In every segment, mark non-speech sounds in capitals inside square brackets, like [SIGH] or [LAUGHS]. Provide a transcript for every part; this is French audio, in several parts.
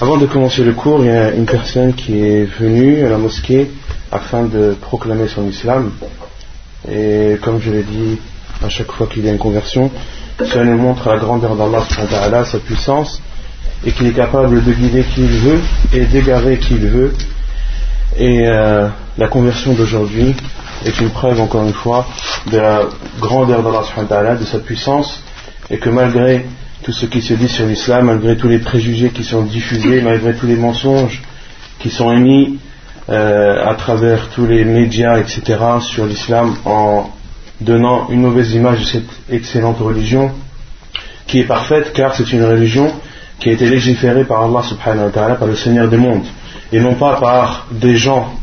Avant de commencer le cours, il y a une personne qui est venue à la mosquée afin de proclamer son islam. Et comme je l'ai dit à chaque fois qu'il y a une conversion, ça nous montre la grandeur d'Allah, sa puissance, et qu'il est capable de guider qui il veut et d'égarer qui il veut. Et euh, la conversion d'aujourd'hui est une preuve, encore une fois, de la grandeur d'Allah, de sa puissance, et que malgré tout ce qui se dit sur l'islam, malgré tous les préjugés qui sont diffusés, [COUGHS] malgré tous les mensonges qui sont émis euh, à travers tous les médias, etc., sur l'islam, en donnant une mauvaise image de cette excellente religion, qui est parfaite, car c'est une religion qui a été légiférée par Allah subhanahu wa ta'ala, par le Seigneur des mondes, et non pas par des gens,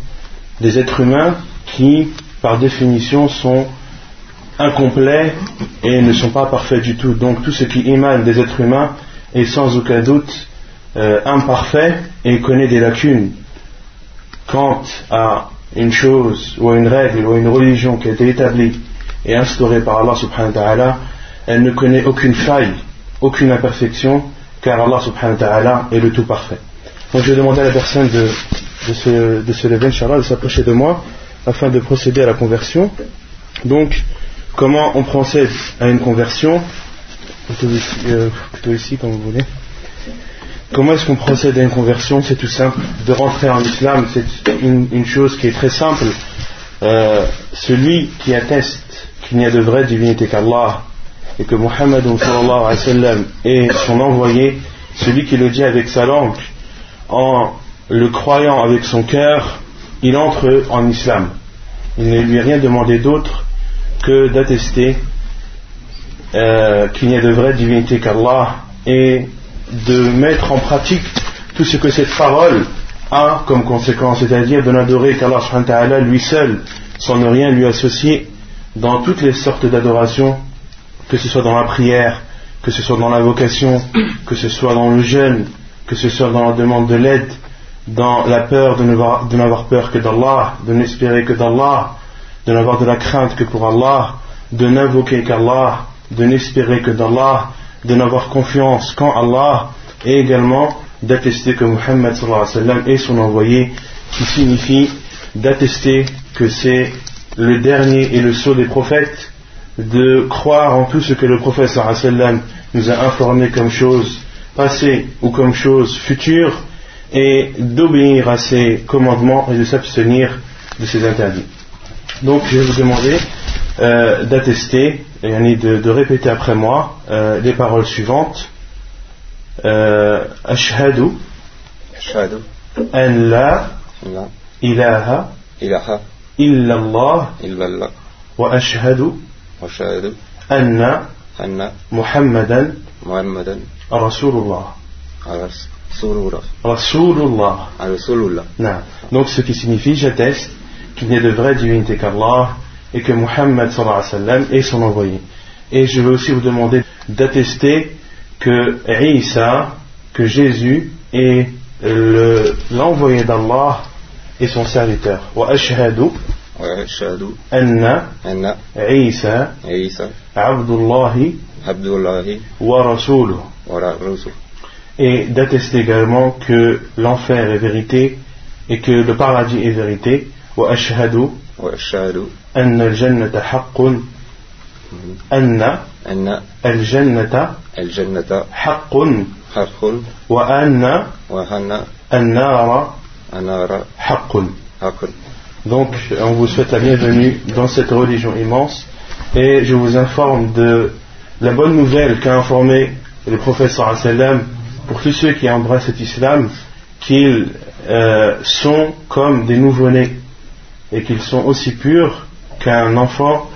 des êtres humains qui par définition, sont incomplets et ne sont pas parfaits du tout. Donc tout ce qui émane des êtres humains est sans aucun doute euh, imparfait et connaît des lacunes. Quant à une chose ou à une règle ou à une religion qui a été établie et instaurée par Allah subhanahu wa ta'ala, elle ne connaît aucune faille, aucune imperfection, car Allah subhanahu wa ta'ala est le tout parfait. Donc je vais demander à la personne de, se, de se lever, de s'approcher de moi afin de procéder à la conversion. Donc, comment on procède à une conversion plutôt ici, euh, ici comme vous voulez. Comment est-ce qu'on procède à une conversion? C'est tout simple. De rentrer en islam, c'est une, chose qui est très simple. Euh, celui qui atteste qu'il n'y a de vraie divinité qu'Allah et que Muhammad est son envoyé, celui qui le dit avec sa langue, en le croyant avec son cœur, il entre en islam. Il ne lui est rien demandé d'autre que d'attester euh, qu'il n'y a de vraie divinité qu'Allah et de mettre en pratique tout ce que cette parole a comme conséquence, c'est-à-dire de n'adorer qu'Allah lui seul, sans ne rien lui associer dans toutes les sortes d'adoration, que ce soit dans la prière, que ce soit dans la vocation, que ce soit dans le jeûne, que ce soit dans la demande de l'aide, dans la peur de n'avoir peur que d'Allah, de n'espérer que d'Allah, de n'avoir de la crainte que pour Allah, de n'invoquer qu'Allah, de n'espérer que d'Allah, de n'avoir confiance qu'en Allah, et également d'attester que Muhammad est son envoyé, qui signifie d'attester que c'est le dernier et le sceau des prophètes, de croire en tout ce que le prophète nous a informé comme chose passée ou comme chose future, et d'obéir à ses commandements et de s'abstenir de ses interdits. Donc je vais vous demander euh, d'attester et de, de, répéter après moi euh, les paroles suivantes. Euh, ashhadu an la ilaha illallah wa ashhadu anna muhammadan rasulullah Rasulullah. Rasulullah. Donc ce qui signifie j'atteste qu'il n'y a de vraie divinité qu'Allah et que Muhammad est son envoyé. Et je veux aussi vous demander d'attester que Isa, que Jésus est l'envoyé d'Allah et son serviteur. Wa ashhadu anna Isa Abdullahi wa rasuluh et d'attester également que l'enfer est vérité et que le paradis est vérité. وأشهد أن الجنة حق أن أن الجنة الجنة حق حق وأن وأن النار النار حق حق Donc, on vous souhaite la bienvenue dans cette religion immense et je vous informe de la bonne nouvelle qu'a informé le prophète sallam pour tous ceux qui embrassent cet islam qu'ils euh, sont comme des nouveau-nés et qu'ils sont aussi purs qu'un enfant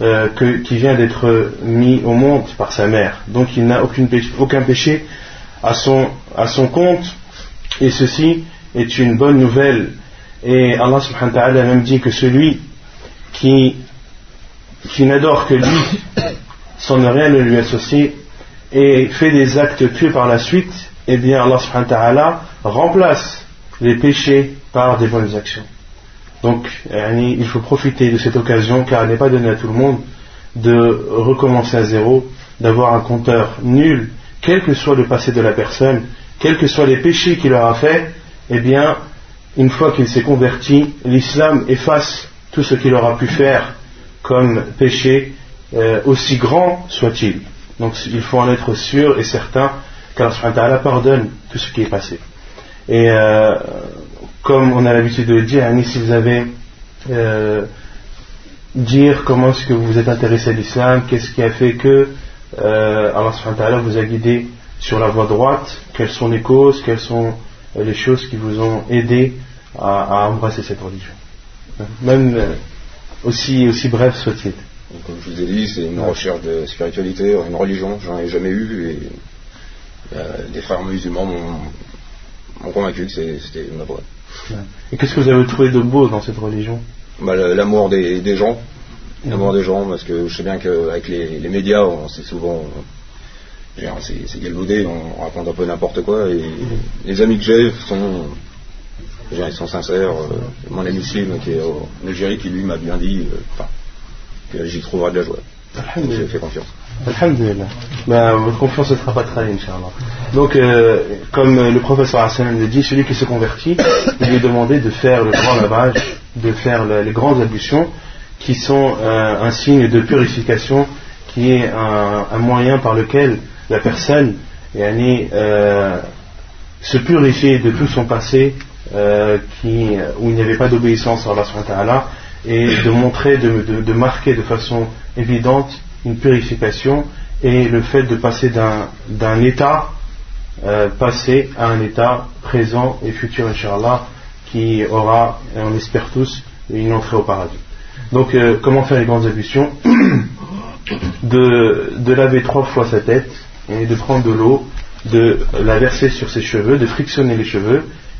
euh, qui vient d'être mis au monde par sa mère. Donc il n'a aucun péché à son, compte et ceci est une bonne nouvelle. Et Allah subhanahu wa ta'ala même dit que celui qui, n'adore que lui [COUGHS] sans rien ne lui associer et fait des actes pieux par la suite, eh bien Allah subhanahu wa ta'ala remplace les péchés par des bonnes actions. Donc il faut profiter de cette occasion car elle n'est pas donnée à tout le monde de recommencer à zéro d'avoir un compteur nul, quel que soit le passé de la personne, quels que soient les péchés qu'il aura fait, eh bien, une fois qu'il s'est converti, l'islam efface tout ce qu'il aura pu faire comme péché, euh, aussi grand soit-il. Donc il faut en être sûr et certain qu'Allah pardonne tout ce qui est passé. Et euh, comme on a l'habitude de le dire, si vous avez euh, dire comment est-ce que vous vous êtes intéressé à l'islam, qu'est-ce qui a fait que euh, Allah vous a guidé sur la voie droite, quelles sont les causes, quelles sont les choses qui vous ont aidé à, embrasser cette religion. Même euh, aussi bref soit-il. Comme je vous ai dit, c'est une recherche de spiritualité, une religion, j'en ai jamais eu et euh, des frères musulmans m'ont convaincu que c'était une vraie. Et qu'est-ce que vous avez trouvé de beau dans cette religion? Bah, L'amour des, gens. L'amour des gens, parce que je sais bien qu'avec les, les, médias, c'est souvent. C'est galvaudé, on raconte un peu n'importe quoi. Et les amis que j'ai sont. Ils sont sincères. Euh, mon ami Slim, qui est en Algérie, qui lui m'a bien dit euh, j'y trouverai de la joie. J'ai fait confiance. Alhamdulillah. Ben, votre confiance ne sera pas trahie, Inch'Allah. Donc, euh, comme le professeur Hassan le dit, celui qui se convertit, il lui est demandé de faire le grand lavage, de faire les grandes ablutions, qui sont euh, un signe de purification, qui est un, moyen par lequel la personne euh, se purifie de tout son passé, qui, où il n'y avait pas d'obéissance à Allah et de montrer, de marquer de façon évidente une purification et le fait de passer d'un état euh, passé à un état présent et futur, Inch'Allah, qui aura, on espère tous, une entrée au paradis. Donc, euh, comment faire les grandes ablutions [COUGHS] de laver trois fois sa tête et de prendre de l'eau, de la verser sur ses cheveux, de frictionner les cheveux,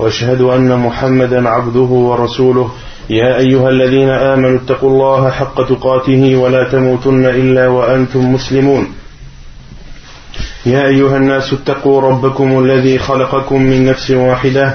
وأشهد أن محمدا عبده ورسوله. يا أيها الذين آمنوا اتقوا الله حق تقاته ولا تموتن إلا وأنتم مسلمون. يا أيها الناس اتقوا ربكم الذي خلقكم من نفس واحدة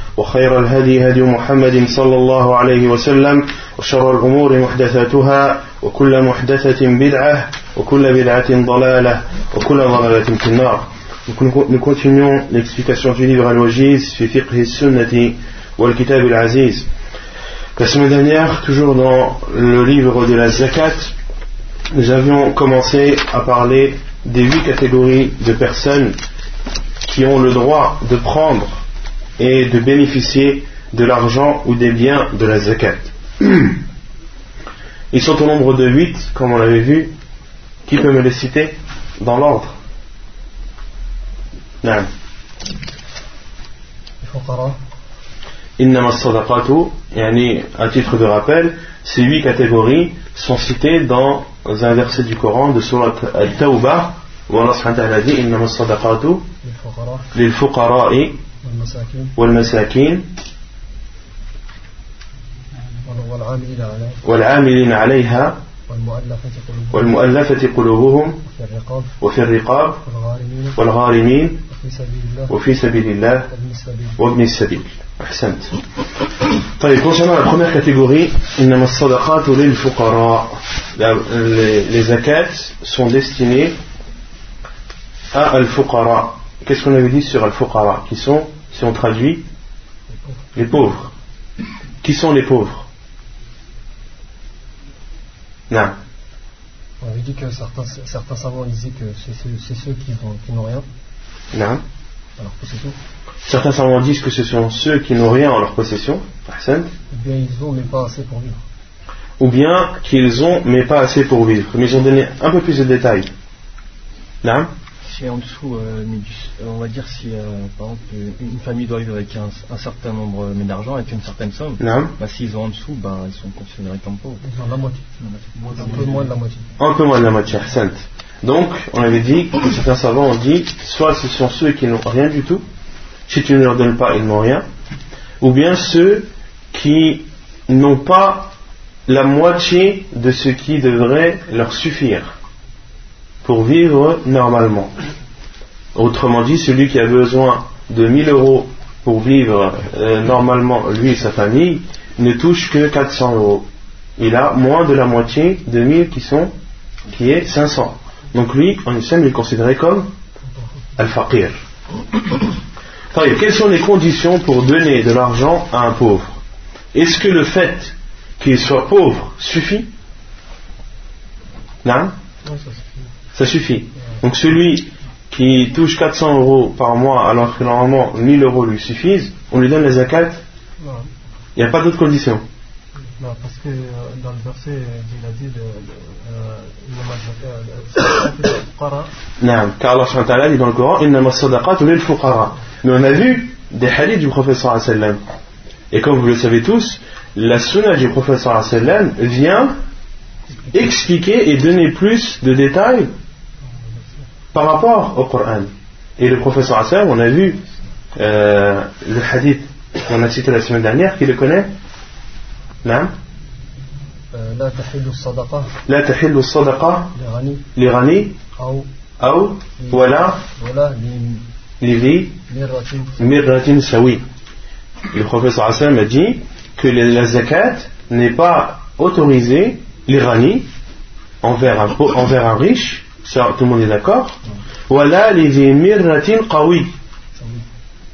وخير الهدي هدي محمد صلى الله عليه وسلم وشر الأمور محدثاتها وكل محدثة بدعة وكل بدعة ضلالة وكل ضلالة في النار Nous continuons l'explication du livre Al-Wajiz fi fiqh sunnati wal kitab al-aziz. La semaine dernière, toujours dans le livre de la zakat, nous avions commencé à parler des huit catégories de personnes qui ont le droit de prendre et de bénéficier de l'argent ou des biens de la zakat. [CLEARS THROAT] Ils sont au nombre de huit, comme on l'avait vu. Qui peut me les citer dans l'ordre? Non. Innama sadaqatu, à titre de rappel, ces huit catégories sont citées dans un verset du Coran de Surat Al-Tawbah où Allah subhanahu wa ta'ala dit Innama sadaqatu والمساكين. والعاملين عليها. والمؤلفة قلوبهم. وفي الرقاب. والغارمين. وفي سبيل الله. وابن السبيل. أحسنت. طيب وصلنا على الخمية كاتيجوري إنما الصدقات للفقراء. لزكاة sont destinées à الفقراء Qu'est-ce qu'on avait dit sur الفقراء qui sont si on traduit les pauvres qui sont les pauvres? Non on avait dit que certains, certains savants disaient que c'est ceux, qui n'ont rien non possession. Certains savants disent que ce sont ceux qui n'ont rien en leur possession, Hassan, Ou bien ils ont, mais pas assez pour vivre. ou bien qu'ils ont mais pas assez pour vivre. Mais ils ont donné un peu plus de détails. Là, Si en dessous, euh, mais du- on va dire si euh, par exemple une famille doit vivre avec un, un certain nombre euh, mais d'argent, avec une certaine somme, bah, s'ils ont en dessous, bah, ils sont considérés comme pauvres. Ils ont la moitié. Un peu moins de la moitié. un peu moins de la moitié, Hassan. Donc, on avait dit, que certains savants ont dit, soit ce sont ceux qui n'ont rien du tout, si tu ne leur donnes pas, ils n'ont rien, ou bien ceux qui n'ont pas la moitié de ce qui devrait leur suffire pour vivre normalement. Autrement dit, celui qui a besoin de 1000 euros pour vivre euh, normalement, lui et sa famille, ne touche que 400 euros. Il a moins de la moitié de 1000 qui sont, qui est 500. Donc lui, en islam, il est considéré comme al-faqir. Quelles sont les conditions pour donner de l'argent à un pauvre? Est-ce que le fait qu'il soit pauvre suffit? Non? Suffit. Ça suffit. Donc celui qui touche 400 euros par mois alors que normalement 1000 euros lui suffisent, on lui donne les zakat Il n'y a pas d'autre condition. Non, parce que euh, dans le verset, euh, il a dit le, euh, car Allah dit dans le Coran Mais on a vu des hadiths du professeur sallam. Et comme vous le savez tous, la Sunnah du professeur sallam vient expliquer et donner plus de détails par rapport au Coran. Et le prophète sallallahu alayhi wa sallam, on a vu euh, le hadith qu'on a cité la semaine dernière, qui le connaît Non آه، لا تحل الصدقة لا تحل الصدقة لغني لغني أو أو ولا ولا لذي لمرة mirratin sawi. Le professeur Hassan a dit que la zakat n'est pas autorisée, l'irani, envers un, pau- envers un riche, ça tout le monde est d'accord, voilà les mirratin qawi,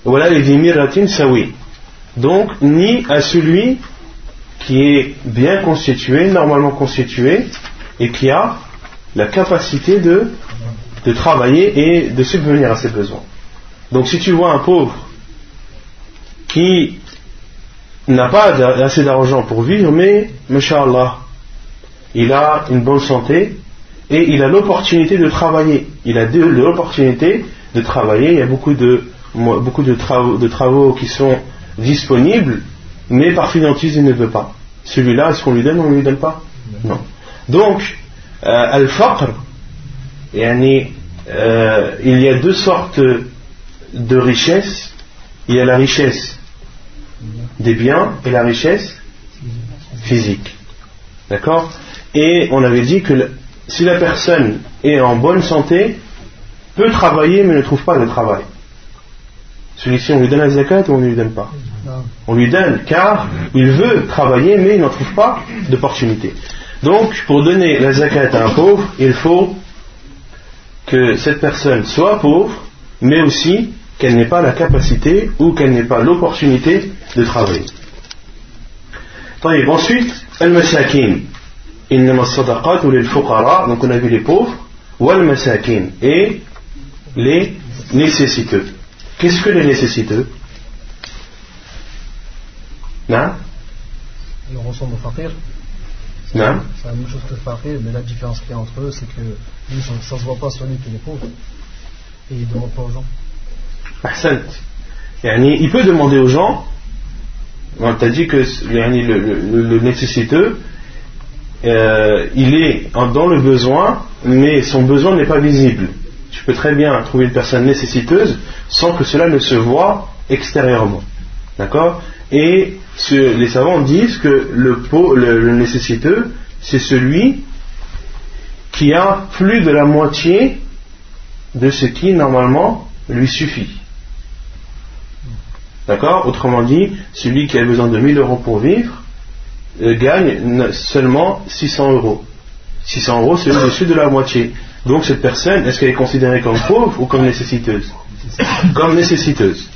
voilà les mirratin sawi. Donc, ni à celui qui est bien constitué, normalement constitué, et qui a la capacité de, de travailler et de subvenir à ses besoins. Donc si tu vois un pauvre qui n'a pas assez d'argent pour vivre, mais, Masha'Allah, il a une bonne santé et il a l'opportunité de travailler. Il a l'opportunité de travailler. Il y a beaucoup de, beaucoup de travaux, de travaux qui sont disponibles, mais par fidentise, il ne veut pas. Celui-là, est-ce qu'on lui donne ou on ne lui donne pas? Non. Donc, euh, al-faqr, euh, il y a deux sortes de richesse. Il y a la richesse des biens et la richesse physique. D'accord? Et on avait dit que si la personne est en bonne santé, peut travailler mais ne trouve pas de travail. Celui-ci, on lui donne la zakat ou on ne lui donne pas On lui donne car il veut travailler mais il n'en trouve pas d'opportunité. Donc, pour donner la zakat à un pauvre, il faut que cette personne soit pauvre, mais aussi qu'elle n'ait pas la capacité ou qu'elle n'ait pas l'opportunité de travailler. Ensuite, al-masakin. Innama sadaqat ou les fuqara, donc on a vu les pauvres, wal masakin, et les nécessiteux. Qu'est-ce que les nécessiteux? Non Ils ressemblent aux faqir. Non C'est la même chose que le faqir, mais la différence qu'il y a entre eux, c'est que lui, ça ne se voit pas sur lui qu'il est pauvre. Et il ne demande pas aux gens. Ahsant. Il peut demander aux gens, on t'a dit que le, le nécessiteux, euh, il est dans le besoin, mais son besoin n'est pas visible. Tu peux très bien trouver une personne nécessiteuse sans que cela ne se voit extérieurement. D'accord? Et les savants disent que le, le- nécessiteux, c'est celui qui a plus de la moitié de ce qui normalement lui suffit. D'accord? Autrement dit, celui qui a besoin de 1000 euros pour vivre gagne ne- seulement 600 euros. 600 euros, c'est au-dessus de la moitié. Donc cette personne, est-ce qu'elle est considérée comme pauvre ou comme nécessiteuse [COUGHS] Comme nécessiteuse.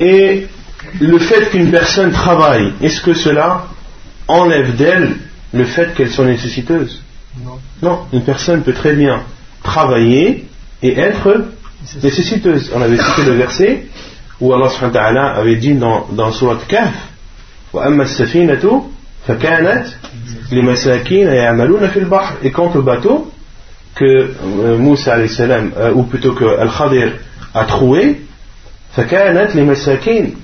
Et le fait qu'une personne travaille, est-ce que cela enlève d'elle le fait qu'elle soit nécessiteuse? Non. non, une personne peut très bien travailler et être nécessiteuse. On avait cité le verset où Allah avait dit dans, dans Surat Kahf وأما السفينة فكانت لمساكين يعملون في البحر et quant au bateau que euh, Moussa alayhi salam euh, ou plutôt que Al-Khadir a trouvé فكانت لمساكين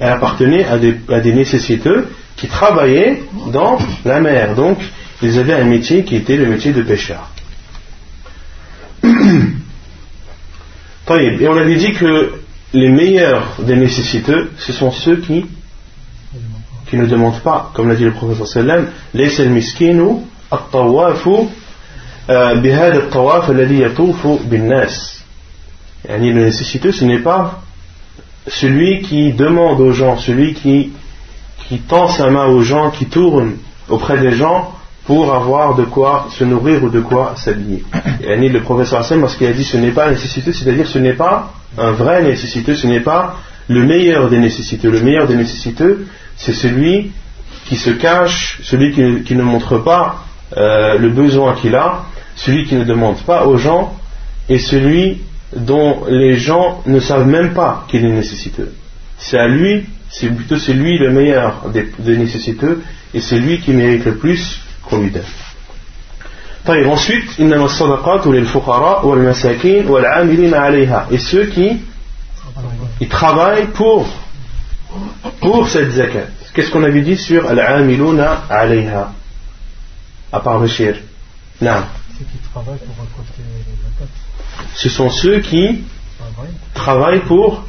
elle appartenait à des, à des nécessiteux qui travaillaient dans la mer donc ils avaient un métier qui était le métier de pêcheur [COUGHS] et on avait dit que les meilleurs des nécessiteux, ce sont ceux qui, qui ne demandent pas, comme l'a dit le professeur sallam, ليس المسكين الطواف بهذا الطواف الذي يطوف بالناس. يعني le nécessiteux, ce n'est pas celui qui demande aux gens, celui qui, qui tend sa main aux gens, qui tourne auprès des gens pour avoir de quoi se nourrir ou de quoi s'habiller. Et le professeur Hassan, lorsqu'il a dit ce n'est pas nécessiteux, c'est-à-dire ce n'est pas un vrai nécessiteux, ce n'est pas le meilleur des nécessiteux. Le meilleur des nécessiteux, c'est celui qui se cache, celui qui, ne montre pas euh, le besoin qu'il a, celui qui ne demande pas aux gens, et celui dont les gens ne savent même pas qu'il est nécessiteux. C'est à lui, c'est plutôt c'est lui le meilleur des, nécessiteux, et c'est lui qui mérite le plus qu'on lui donne. Ensuite, et ceux qui travaillent pour pour cette zakat. Qu'est-ce qu'on avait dit sur al-amiluna alayha? À part Bashir Non. Ce sont ceux qui travaillent pour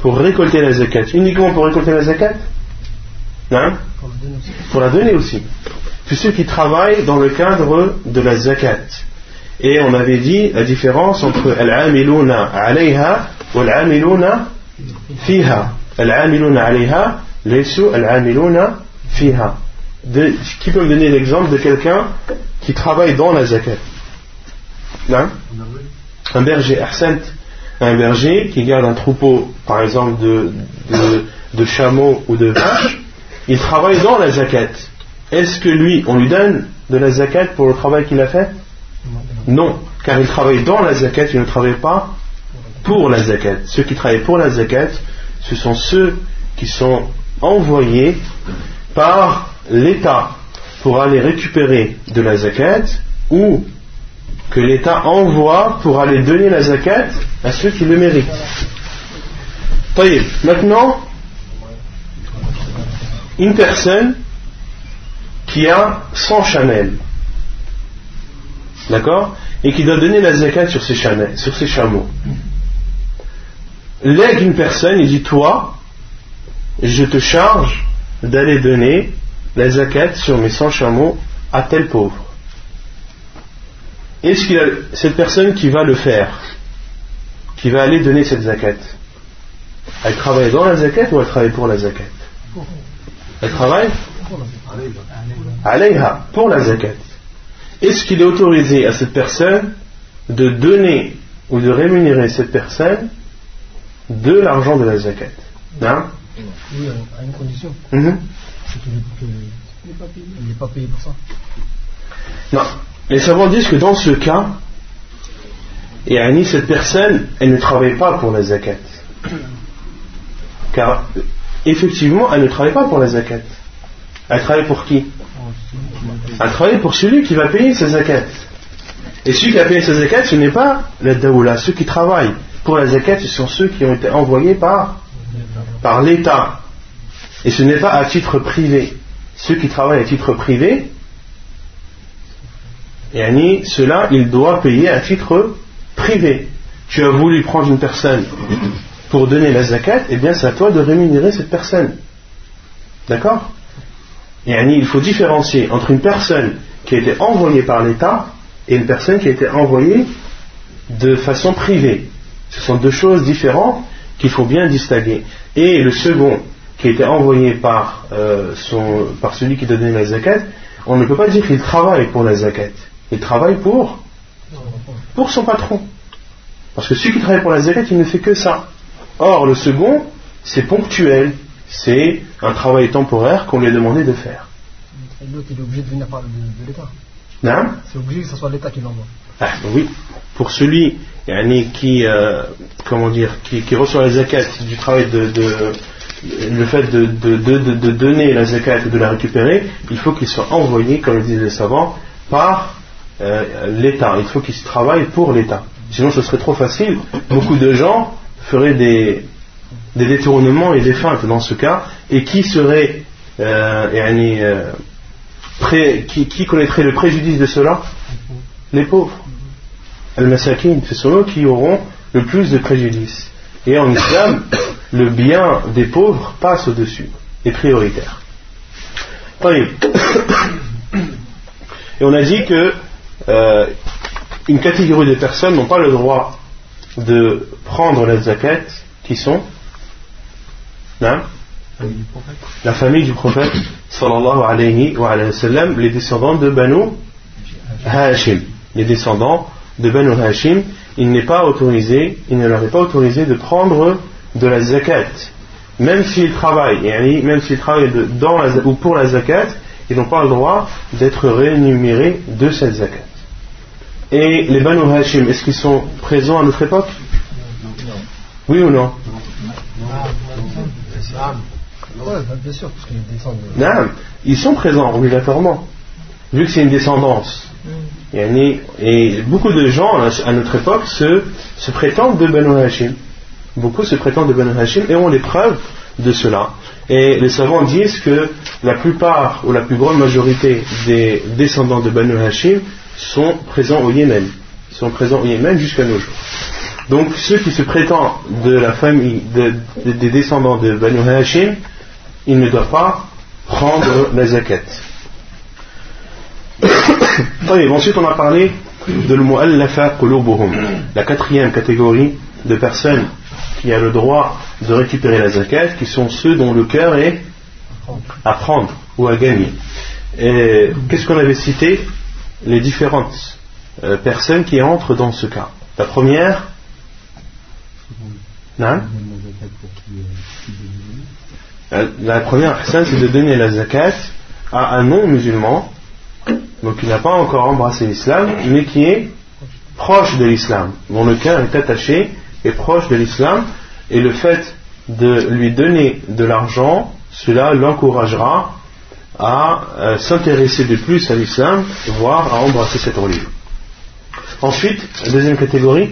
pour récolter la zakat. Uniquement pour récolter la zakat? Non Pour la donner aussi tous ceux qui travaillent dans le cadre de la zakat. Et on avait dit la différence entre al-amiluna alayha ou al-amiluna fiha. Al-amiluna alayha, laysu al-amiluna fiha. qui peut me donner l'exemple de quelqu'un qui travaille dans la zakat? Non? Un berger, un berger qui garde un troupeau, par exemple, de, de, de chameaux ou de vaches, il travaille dans la zakat. Est-ce que lui, on lui donne de la zakat pour le travail qu'il a fait? Non, car il travaille dans la zakat, il ne travaille pas pour la zakat. Ceux qui travaillent pour la zakat, ce sont ceux qui sont envoyés par l'État pour aller récupérer de la zakat ou que l'État envoie pour aller donner la zakat à ceux qui le méritent. Maintenant, une personne qui a 100 chamelles, d'accord Et qui doit donner la zakat sur ses, sur ses chameaux. Lègue une personne, il dit Toi, je te charge d'aller donner la zakat sur mes 100 chameaux à tel pauvre. Est-ce qu'il a cette personne qui va le faire, qui va aller donner cette zakat, elle travaille dans la zakat ou elle travaille pour la zakat? Elle travaille alayha, pour la zakat. Est-ce qu'il est autorisé à cette personne de donner ou de rémunérer cette personne de l'argent de la zakat Non Oui, à une condition. Mhm. C'est qu'il n'est pas, payé pour ça. Non. Les savants disent que dans ce cas, et Annie, cette personne, elle ne travaille pas pour la zakat. [COUGHS] Car effectivement, elle ne travaille pas pour la zakat. Elle travaille pour qui? Elle travaille pour celui qui va payer ses zakat. Et celui qui a payé ses zakat, ce n'est pas la daoula. Ceux qui travaillent pour la zakat, ce sont ceux qui ont été envoyés par, par l'État. Et ce n'est pas à titre privé. Ceux qui travaillent à titre privé, et cela, il doit payer à titre privé. Tu as voulu prendre une personne pour donner la zakat, et eh bien c'est à toi de rémunérer cette personne. D'accord? Il faut différencier entre une personne qui a été envoyée par l'État et une personne qui a été envoyée de façon privée. Ce sont deux choses différentes qu'il faut bien distinguer. Et le second, qui a été envoyé par, euh, par celui qui donné la zakat, on ne peut pas dire qu'il travaille pour la zakat. Il travaille pour, pour son patron. Parce que celui qui travaille pour la zakat, il ne fait que ça. Or, le second, c'est ponctuel, c'est un travail temporaire qu'on lui a demandé de faire. L'autre, il est obligé de venir par de, l'État. Non C'est obligé que ce soit l'État qui l'envoie. Ah, oui. Pour celui qui, euh, comment dire, qui, reçoit la zakat du travail de, le fait de, donner la zakat et de la récupérer, il faut qu'il soit envoyé, comme le disent les savants, par euh, l'État. Il faut qu'il se travaille pour l'État. Sinon, ce serait trop facile. Beaucoup de gens feraient des, détournements et des feintes dans ce cas. Et qui serait, euh, euh, pré- qui connaîtrait le préjudice de cela? Les pauvres al-masakin qui auront le plus de préjudice. Et en islam, [COUGHS] le bien des pauvres passe au-dessus, est prioritaire. [COUGHS] Et on a dit que euh, une catégorie de personnes n'ont pas le droit de prendre la zakat, qui sont hein, la famille du prophète sallallahu alayhi wa sallam, les descendants de Banu Hashim, les descendants de Banu Hashim, il n'est pas autorisé, il ne leur est pas autorisé de prendre de la zakat. Même s'ils travaillent, même s'ils travaillent dans ou pour la zakat, ils n'ont pas le droit d'être rémunérés de cette zakat. Et les Banu Hashim, est-ce qu'ils sont présents à notre époque Oui ou non bah, Naam, ils sont présents obligatoirement, vu que c'est une descendance. Yani, Et beaucoup de gens à à notre époque se, se prétendent de Banu Hashim. Beaucoup se prétendent de Banu Hashim et ont les preuves de cela. Et les savants disent que la plupart ou la plus grande majorité des descendants de Banu Hashim sont présents au Yémen. Ils sont présents au Yémen jusqu'à nos jours. Donc ceux qui se prétendent de la famille de- de- des descendants de Banu Hashim, ils ne doivent pas prendre la zakat. [COUGHS] طيب, ensuite on a parlé de l'mu'allafa qulubuhum, la quatrième catégorie de personnes qui a le droit de récupérer la zakat, qui sont ceux dont le cœur est à prendre ou à gagner. Et Qu'est-ce qu'on avait cité Les différentes euh, personnes qui entrent dans ce cas. La première, non la, la première personne, c'est de donner la zakat à un non-musulman, donc qui n'a pas encore embrassé l'islam, mais qui est proche de l'islam, dont le cœur est attaché et proche de l'islam, et le fait de lui donner de l'argent, cela l'encouragera à euh, s'intéresser de plus à l'islam, voire à embrasser cette religion. Ensuite, deuxième catégorie,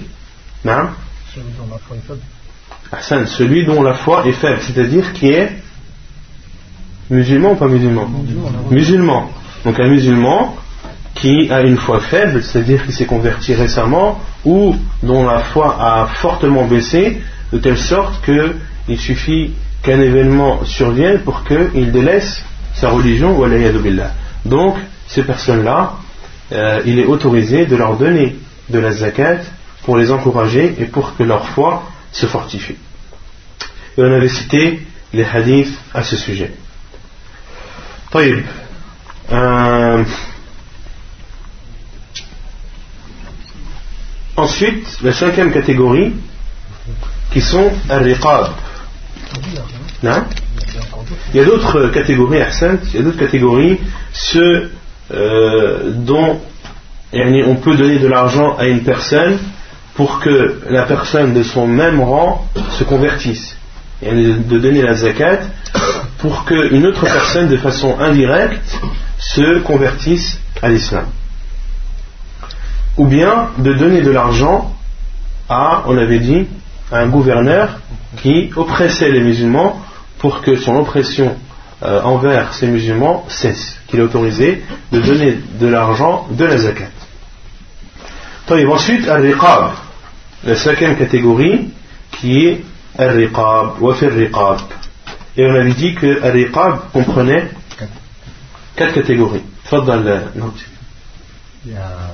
non Celui dont la foi est faible. Hassan, celui dont la foi est faible, c'est-à-dire qui est musulman ou pas musulman? Musulman. Donc un musulman qui a une foi faible, c'est-à-dire qui s'est converti récemment, ou dont la foi a fortement baissé, de telle sorte qu'il suffit qu'un événement survienne pour qu'il délaisse sa religion ou billah. Donc, ces personnes-là, euh, il est autorisé de leur donner de la zakat pour les encourager et pour que leur foi se fortifie. Et on avait cité les hadiths à ce sujet. طيب. Euh, ensuite, la cinquième catégorie, qui sont al-riqab. Non Il y a d'autres catégories, il y a d'autres catégories, ceux euh, dont on peut donner de l'argent à une personne pour que la personne de son même rang se convertisse. Yani, de donner la zakat pour qu'une autre personne de façon indirecte se convertissent à l'islam. Ou bien de donner de l'argent à, on avait dit, à un gouverneur qui oppressait les musulmans pour que son oppression euh, envers ces musulmans cesse, qu'il est autorisé de donner de l'argent de la zakat. Ensuite, al-riqab, la cinquième catégorie qui est al-riqab, wa riqab Et on avait dit que al-riqab comprenait quatre catégories. Tfaddal, non. Il y a euh,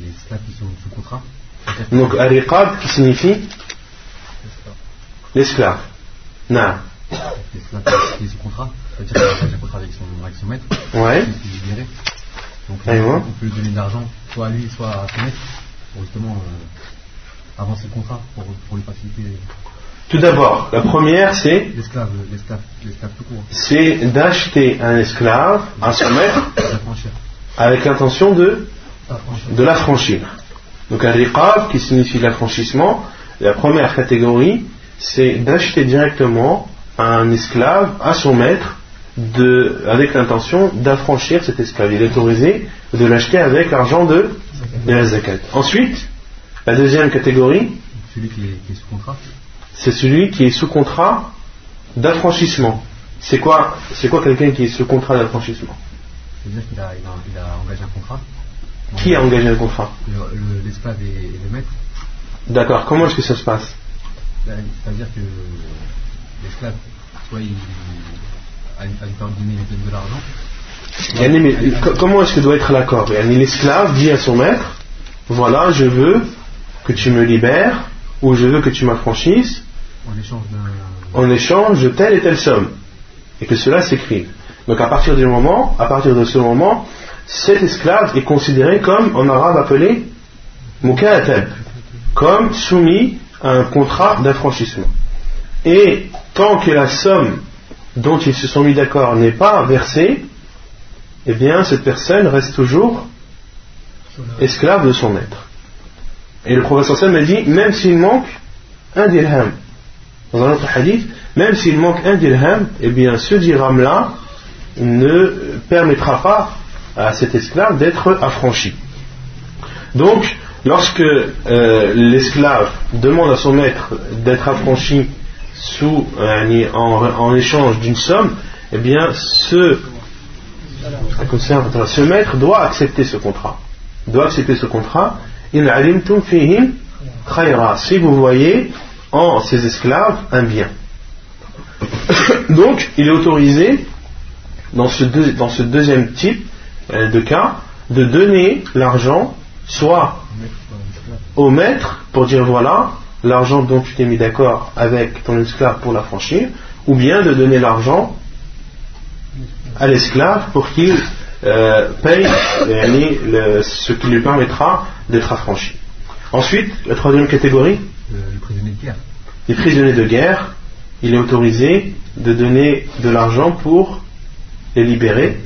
les esclaves qui sont sous contrat. Donc al-riqab qui signifie l'esclave. Non. L'esclave qui est sous contrat, c'est-à-dire qu'il a un contrat avec son, avec son maître, Ouais. qui est libéré. Donc on peut lui donner de l'argent, soit à lui, soit à son maître, pour justement euh, avancer le contrat, pour, pour lui faciliter Tout d'abord, la première c'est l'esclave, l'esclave, l'esclave tout court, c'est d'acheter un esclave à son maître avec l'intention de, La franchir. de l'affranchir. Donc un riqab qui signifie l'affranchissement, la première catégorie, c'est d'acheter directement un esclave à son maître de, avec l'intention d'affranchir cet esclave. Il est autorisé de l'acheter avec l'argent de, de la zakat. Ensuite, la deuxième catégorie, Celui qui est, qui est sous contrat. C'est celui qui est sous contrat d'affranchissement. C'est quoi, c'est quoi quelqu'un qui est sous contrat d'affranchissement? C'est-à-dire qu'il a, il a, il a engagé un contrat. Qui a engagé un contrat? Le- le- L'esclave et, et le maître. D'accord, comment est-ce que ça se passe? Ben, C'est-à-dire que l'esclave, soit il, à une, période donnée, il donne de l'argent. Yani, mais co- Comment est-ce que doit être l'accord? Yani, L'esclave dit à son maître Voilà, je veux que tu me libères ou je veux que tu m'affranchisses En échange d'un. en échange de telle et telle somme. Et que cela s'écrive. Donc à partir du moment, à partir de ce moment, cet esclave est considéré comme en arabe appelé mukatab, comme soumis à un contrat d'affranchissement. Et tant que la somme dont ils se sont mis d'accord n'est pas versée, eh bien cette personne reste toujours esclave de son maître. Et le professeur Sam a dit, même s'il manque un dirham, dans un autre hadith, même s'il manque un dirham, eh bien ce dirham-là ne permettra pas à cet esclave d'être affranchi. Donc, lorsque euh, l'esclave demande à son maître d'être affranchi sous, en, en échange d'une somme, eh bien ce, ce maître doit accepter ce contrat. Doit accepter ce contrat. In alimtum fihim. Si vous voyez en ces esclaves un bien. [COUGHS] Donc, il est autorisé, dans ce, deuxième type euh, de cas, de donner l'argent soit au maître pour dire voilà, l'argent dont tu t'es mis d'accord avec ton esclave pour l'affranchir, ou bien de donner l'argent à l'esclave pour qu'il euh, paye [COUGHS] ce qui lui permettra d'être affranchi. Ensuite, la troisième catégorie, Le, le prisonnier de guerre. les prisonniers de guerre, il est autorisé de donner de l'argent pour les libérer.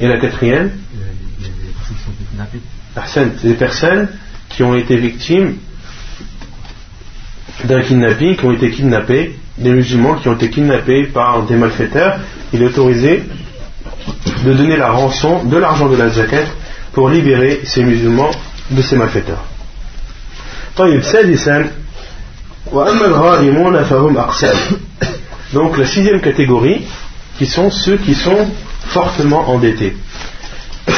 Et la quatrième, euh, les, les, les personnes qui kidnappées. Personnes ont été victimes d'un kidnapping, qui ont été kidnappés, des musulmans qui ont été kidnappés par des malfaiteurs. Il est autorisé de donner la rançon de l'argent de la zakat pour libérer ces musulmans de ces malfaiteurs. طيب سادسا وأما الغارمون فهم أقسام donc la sixième catégorie qui sont ceux qui sont fortement endettés [COUGHS]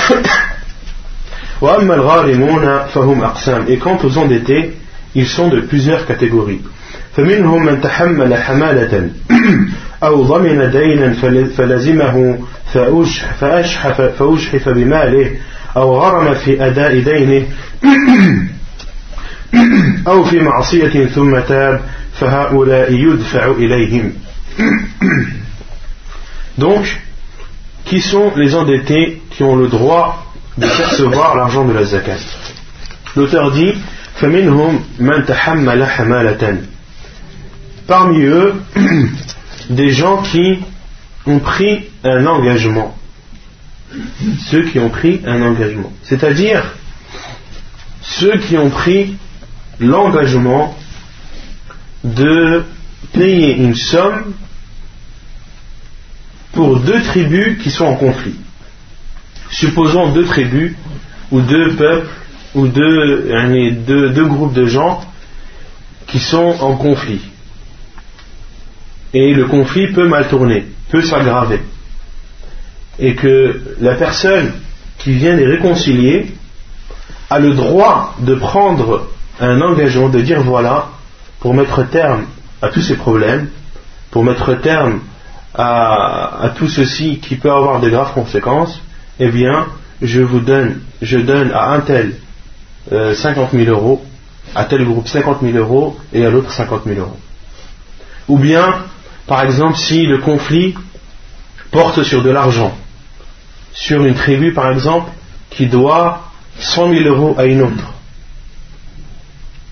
وأما الغارمون فهم أقسام et quant aux endettés ils sont de plusieurs catégories فمنهم من تحمل حمالة [COUGHS] أو ضمن دينا فل- فلزمه فأشح فأشحف, فأشحف بماله أو غرم في أداء دينه أو في معصية ثم تاب فهؤلاء يدفع إليهم Donc, qui sont les endettés qui ont le droit de percevoir l'argent de la zakat L'auteur dit فَمِنْهُمْ مَنْ تَحَمَّلَ حَمَالَةً Parmi eux, [CLEARS THROAT] des gens qui ont pris un engagement. Ceux qui ont pris un engagement. C'est-à-dire, ceux qui ont pris l'engagement de payer une somme pour deux tribus qui sont en conflit. Supposons deux tribus ou deux peuples ou deux, deux groupes de gens qui sont en conflit. Et le conflit peut mal tourner, peut s'aggraver. Et que la personne qui vient les réconcilier a le droit de prendre un engagement, de dire voilà, pour mettre terme à tous ces problèmes, pour mettre terme à, tout ceci qui peut avoir de graves conséquences, eh bien, je vous donne, je donne à un tel euh, 50 000 euros, à tel groupe 50 000 euros et à l'autre 50 000 euros. Ou bien, par exemple, si le conflit porte sur de l'argent, sur une tribu par exemple qui doit 100 000 euros à une autre,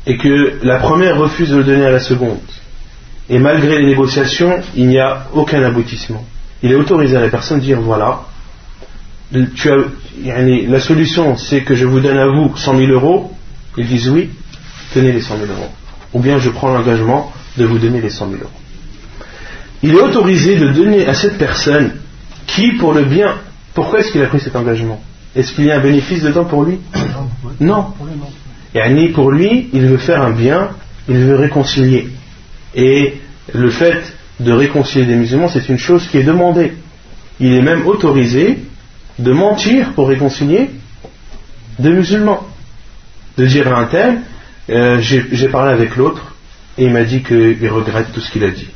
et que la première refuse de le donner à la seconde, et malgré les négociations, il n'y a aucun aboutissement. Il est autorisé à la personne de dire voilà, la solution c'est que je vous donne à vous 100 000 euros, Ils disent oui, tenez les 100 000 euros. Ou bien je prends l'engagement de vous donner les 100 000 euros. Il est autorisé de donner à cette personne qui, pour le bien, pourquoi est-ce qu'il a pris cet engagement? Est-ce qu'il y a un bénéfice dedans pour lui? Non. Et ni pour lui, il veut faire un bien, il veut réconcilier. Et le fait de réconcilier des musulmans, c'est une chose qui est demandée. Il est même autorisé de mentir pour réconcilier des musulmans. De dire à un tel, euh, j'ai parlé avec l'autre et il m'a dit qu'il regrette tout ce qu'il a dit.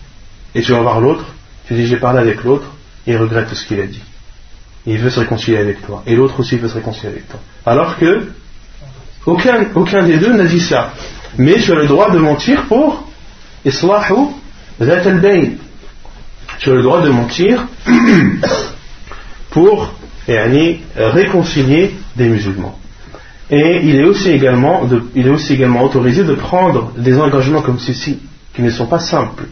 Et tu vas voir l'autre, tu dis j'ai parlé avec l'autre et il regrette tout ce qu'il a dit. Il veut se réconcilier avec toi. Et l'autre aussi veut se réconcilier avec toi. Alors que aucun, aucun des deux n'a dit ça. Mais tu as le droit de mentir pour islahu zat al Tu as le droit de mentir [CLEARS THROAT] pour réconcilier des musulmans. Et il est, aussi également il est aussi également autorisé de prendre des engagements comme ceci, qui ne sont pas simples,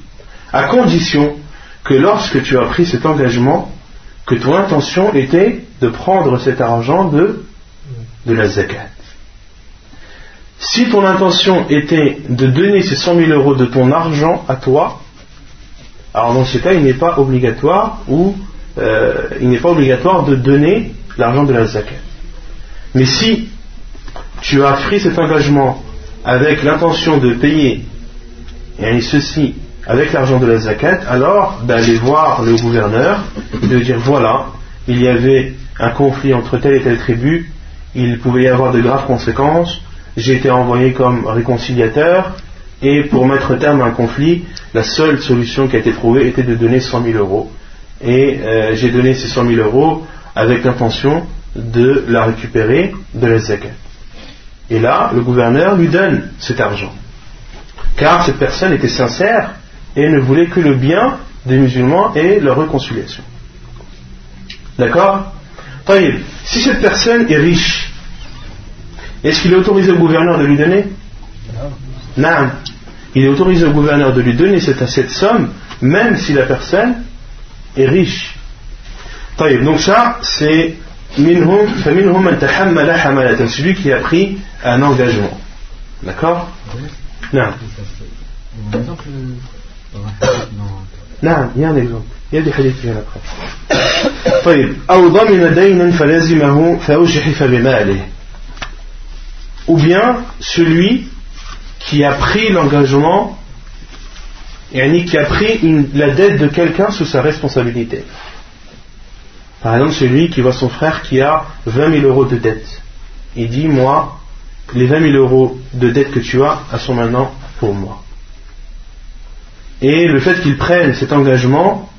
à condition que lorsque tu as pris cet engagement, que ton intention était de prendre cet argent de, de la zakat. Si ton intention était de donner ces 100 000 euros de ton argent à toi, alors dans ce cas, il n'est pas obligatoire ou euh, il n'est pas obligatoire de donner l'argent de la zakat. Mais si tu as pris cet engagement avec l'intention de payer et ceci avec l'argent de la zakat, alors d'aller voir le gouverneur et de dire voilà, il y avait un conflit entre telle et telle tribu, il pouvait y avoir de graves conséquences, j'ai été envoyé comme réconciliateur, et pour mettre terme à un conflit, la seule solution qui a été trouvée était de donner 100 000 euros. Et euh, j'ai donné ces 100 000 euros avec l'intention de la récupérer de la zakat. Et là, le gouverneur lui donne cet argent. Car cette personne était sincère et ne voulait que le bien des musulmans et leur réconciliation. D'accord Si cette personne est riche, est-ce qu'il est autorisé au gouverneur de lui donner Non. Il est autorisé au gouverneur de lui donner cette, cette somme, même si la personne est riche. Donc ça, c'est celui qui a pris un engagement. D'accord Non. Non, il y a un exemple. Il y a des hadiths qui viennent après. طيب أو ضمن دينا فلزمه فأجحف بماله ou bien celui qui a pris l'engagement et qui a pris la dette de quelqu'un sous sa responsabilité. Par exemple, celui qui voit son frère qui a 20 000 euros de dette. Il dit, moi, les 20 000 euros de dette que tu as, elles sont maintenant pour moi. Et le fait qu'il prenne cet engagement,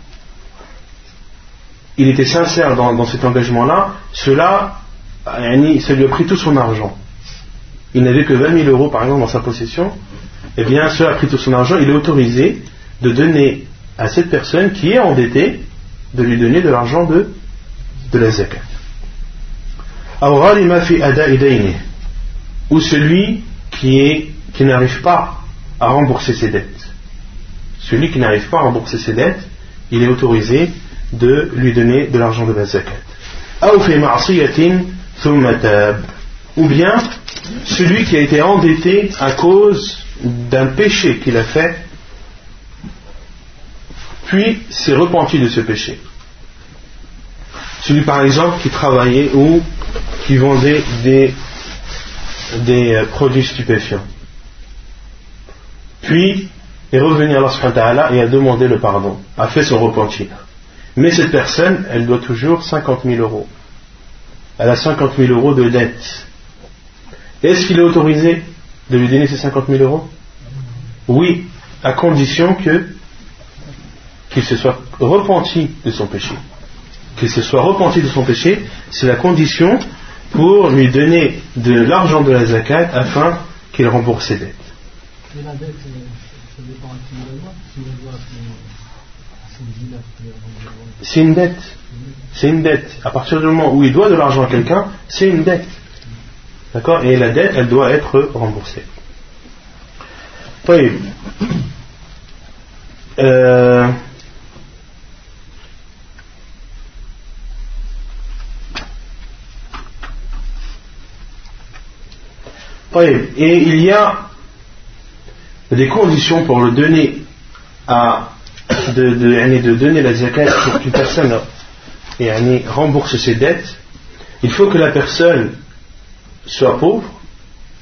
il était sincère dans, cet engagement-là, cela, lui a pris tout son argent. Il n'avait que 20 000 euros, par exemple, dans sa possession. Eh bien, cela a pris tout son argent. Il est autorisé de donner à cette personne qui est endettée, de lui donner de l'argent de, de la zakat. Ou celui qui n'arrive pas à rembourser ses dettes. Celui qui n'arrive pas à rembourser ses dettes, il est autorisé de lui donner de l'argent de la zakat. Ou bien celui qui a été endetté à cause d'un péché qu'il a fait, puis s'est repenti de ce péché. Celui par exemple qui travaillait ou qui vendait des, des euh, produits stupéfiants. Puis est revenu à Allah et a demandé le pardon, a fait son repentir. Mais cette personne, elle doit toujours 50 000 euros. Elle a 50 000 euros de dette. Est-ce qu'il est autorisé de lui donner ces 50 000 euros? Oui, à condition que qu'il se soit repenti de son péché. Qu'il se soit repenti de son péché, c'est la condition pour lui donner de l'argent de la zakat afin qu'il rembourse ses dettes. C'est une dette. C'est une dette. À partir du moment où il doit de l'argent à quelqu'un, c'est une dette. D'accord? Et la dette, elle doit être remboursée. Oui. Euh... Et il y a des conditions pour le donner à de, donner la zakat pour qu'une personne rembourse ses dettes, il faut que la personne soit pauvre,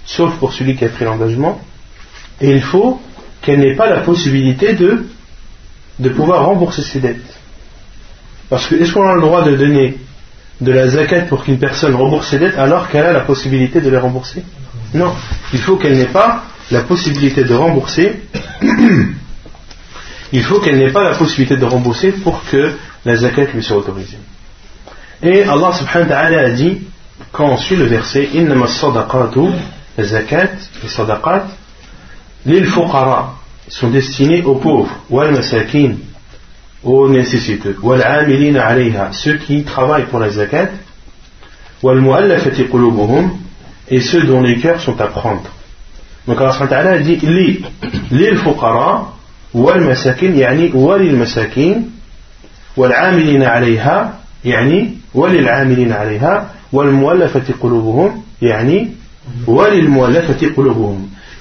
sauf pour celui qui a pris l'engagement, et il faut qu'elle n'ait pas la possibilité de, de pouvoir rembourser ses dettes. Parce que est-ce qu'on a le droit de donner de la zakat pour qu'une personne rembourse ses dettes alors qu'elle a la possibilité de les rembourser? Non, il faut qu'elle n'ait pas la possibilité de rembourser. [CLEARS THROAT] il faut qu'elle n'ait pas la possibilité de rembourser pour que la zakat lui soit autorisée. Et Allah subhanahu wa ta'ala a dit, quand on suit le verset, Innama sadaqatu, la zakat, les sadaqat, lil fuqara, sont destinés aux pauvres, wal masakin, aux nécessiteux, wal amilina alayha, ceux qui travaillent pour la zakat, wal mu'allafati qulubuhum, et ceux dont les cœurs sont à prendre. Donc Allah subhanahu dit li, lil fuqara, wal masakin, yani walil masakin, wal amilina alayha, yani walil amilina alayha, wal muallafati qulubuhum, yani walil.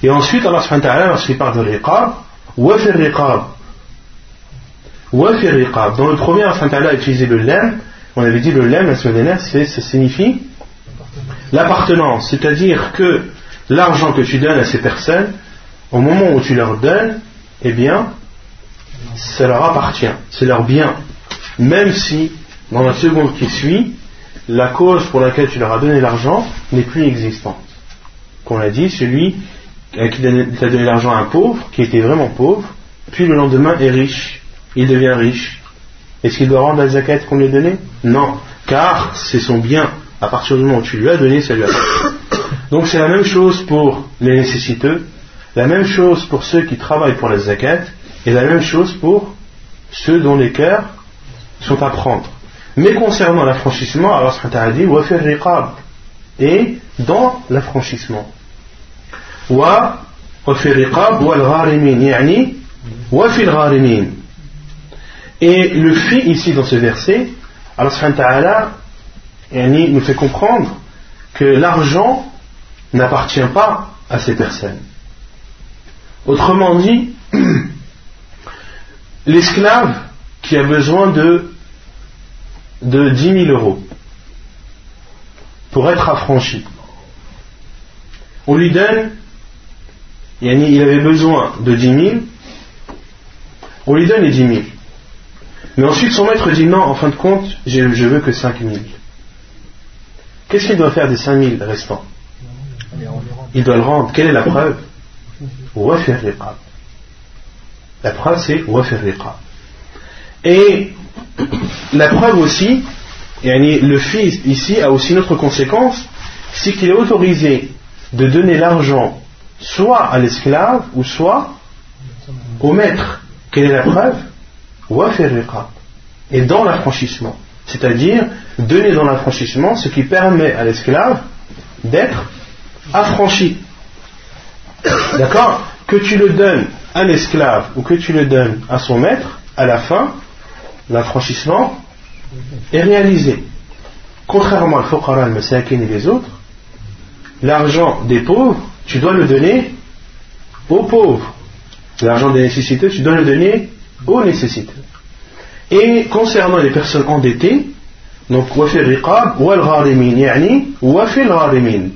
Et ensuite Allah subhanahu wa lorsqu'il parle de l'iqab, wa fil riqab, wa. Dans le premier Allah subhanahu utilisé le lem, on avait dit le lem la semaine dernière, ça signifie l'appartenance, c'est-à-dire que l'argent que tu donnes à ces personnes, au moment où tu leur donnes, eh bien, ça leur appartient. C'est leur bien. Même si dans la seconde qui suit, la cause pour laquelle tu leur as donné l'argent n'est plus existante. Qu'on a dit, celui qui t'a donné l'argent à un pauvre, qui était vraiment pauvre, puis le lendemain est riche, il devient riche. Est-ce qu'il doit rendre la zakat qu'on lui a donnée? Non, car c'est son bien. À partir du moment où tu lui as donné, ça lui appartient. Donc c'est la même chose pour les nécessiteux, la même chose pour ceux qui travaillent pour la zakat, et la même chose pour ceux dont les cœurs sont à prendre. Mais concernant l'affranchissement, Allah a dit et dans l'affranchissement. Et le fi ici dans ce verset, Allah nous fait comprendre que l'argent n'appartient pas à ces personnes. Autrement dit, [CLEARS THROAT] l'esclave qui a besoin de de 10 000 euros pour être affranchi. On lui donne, il avait besoin de 10 000, on lui donne les 10 000. Mais ensuite son maître dit non, en fin de compte, je, veux que 5 000. Qu'est-ce qu'il doit faire des 5 000 restants? Il doit le rendre. Quelle est la preuve La preuve c'est Et la preuve aussi, le fils ici a aussi une autre conséquence, c'est qu'il est autorisé de donner l'argent soit à l'esclave ou soit au maître. Quelle est la preuve Et dans l'affranchissement. C'est-à-dire donner dans l'affranchissement ce qui permet à l'esclave d'être affranchi. D'accord Que tu le donnes à l'esclave ou que tu le donnes à son maître, à la fin, l'affranchissement est réalisé. Contrairement à Fuqara al-Masakin et les autres, l'argent des pauvres, tu dois le donner aux pauvres. L'argent des nécessiteux, tu dois le donner aux nécessiteux. Et concernant les personnes endettées, donc yani wafil gharimin.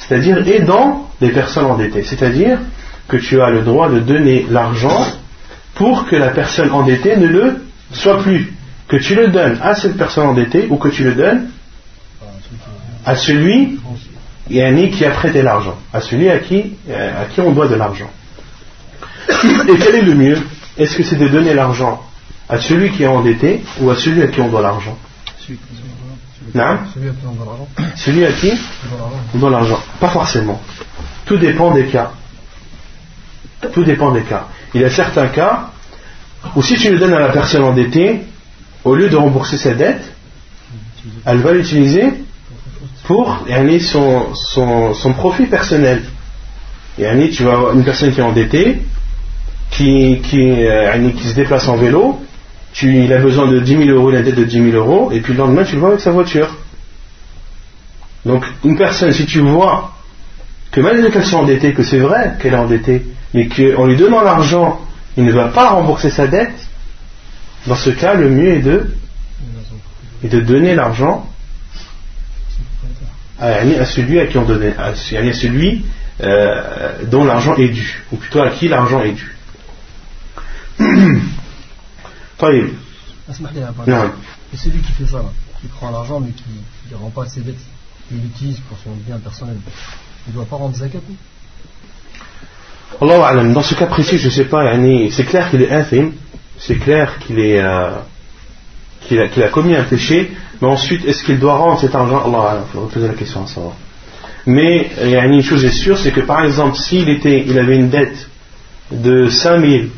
C'est-à-dire aidant les personnes endettées. C'est-à-dire que tu as le droit de donner l'argent pour que la personne endettée ne le soit plus que tu le donnes à cette personne endettée ou que tu le donnes à celui qui a prêté l'argent, à celui à qui, à qui on doit de l'argent. Et quel est le mieux? Est-ce que c'est de donner l'argent à celui qui est endetté ou à celui à qui on doit l'argent? Non Celui à qui on doit l'argent. Pas forcément. Tout dépend des cas. Tout dépend des cas. Il y a certains cas ou si tu le donnes à la personne endettée, au lieu de rembourser sa dette, elle va l'utiliser pour son, son, profit personnel. tu vas une personne qui est endettée, qui, euh, qui se déplace en vélo, il a besoin de 10 000 euros, la dette de 10 000 euros, et puis le lendemain tu le vois avec sa voiture. Donc une personne, si tu vois que malgré qu'elle soit endettée, que c'est vrai qu'elle est endettée, mais qu'en lui donnant l'argent, il ne va pas rembourser sa dette, dans ce cas, le mieux est de, est de donner l'argent à, celui à qui on donnait, à, celui euh, dont l'argent est dû, ou plutôt à qui l'argent est dû. [CLEARS THROAT] Et celui qui fait ça, qui prend l'argent mais qui ne rend pas ses dettes, il l'utilise pour son bien personnel, il ne doit pas rendre zakat Allah dans ce cas précis, je ne sais pas, c'est clair qu'il est infime, c'est clair qu'il est euh, qu'il a, a, commis un péché, mais ensuite, est-ce qu'il doit rendre cet argent? Allah il faudrait poser la question à savoir. Mais il y a une chose est sûre, c'est que par exemple, s'il était, il avait une dette de 5000,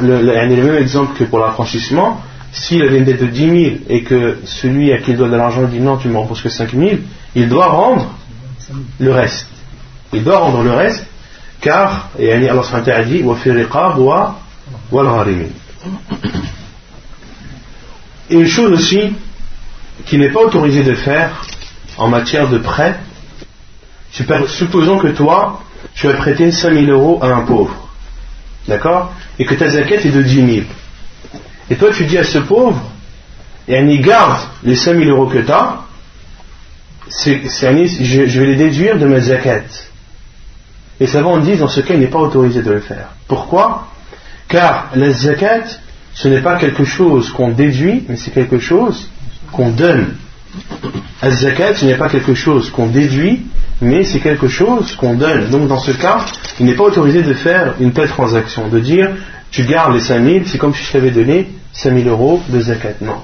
le, le, le même exemple que pour l'affranchissement, s'il avait une dette de 10 000 et que celui à qui il doit de l'argent dit non, tu me rembourses que 5 000, il doit rendre le reste. Il doit rendre le reste, car, et Allah a dit, et une chose aussi qui n'est pas autorisé de faire en matière de prêt, supposons que toi, tu as prêté 5000 euros à un pauvre, d'accord? Et que ta zakat est de 10 000. Et toi, tu dis à ce pauvre, et y garde les 5000 euros que tu as, je, je vais les déduire de ma zakat. Et ça savants disent, dans ce cas, il n'est pas autorisé de le faire. Pourquoi? Car la zakat, ce n'est pas quelque chose qu'on déduit, mais c'est quelque chose qu'on donne. La zakat, ce n'est pas quelque chose qu'on déduit, mais c'est quelque chose qu'on donne. Donc dans ce cas, il n'est pas autorisé de faire une telle transaction, de dire tu gardes les 5000, c'est comme si je t'avais donné 5000 euros de zakat. Non.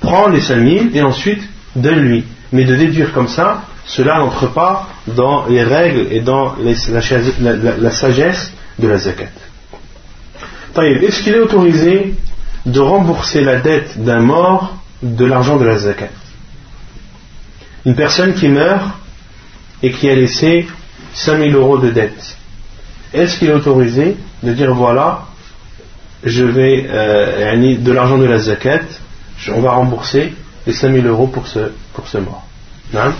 Prends les 5000 et ensuite donne-lui. Mais de déduire comme ça, cela n'entre pas dans les règles et dans la, sagesse de la zakat. Est-ce qu'il est autorisé de rembourser la dette d'un mort de l'argent de la zakat? Une personne qui meurt et qui a laissé 5000 euros de dette, est-ce qu'il est autorisé de dire voilà, je vais, euh, de l'argent de la zakat, on va rembourser les 5000 euros pour ce, pour ce mort? Non euh,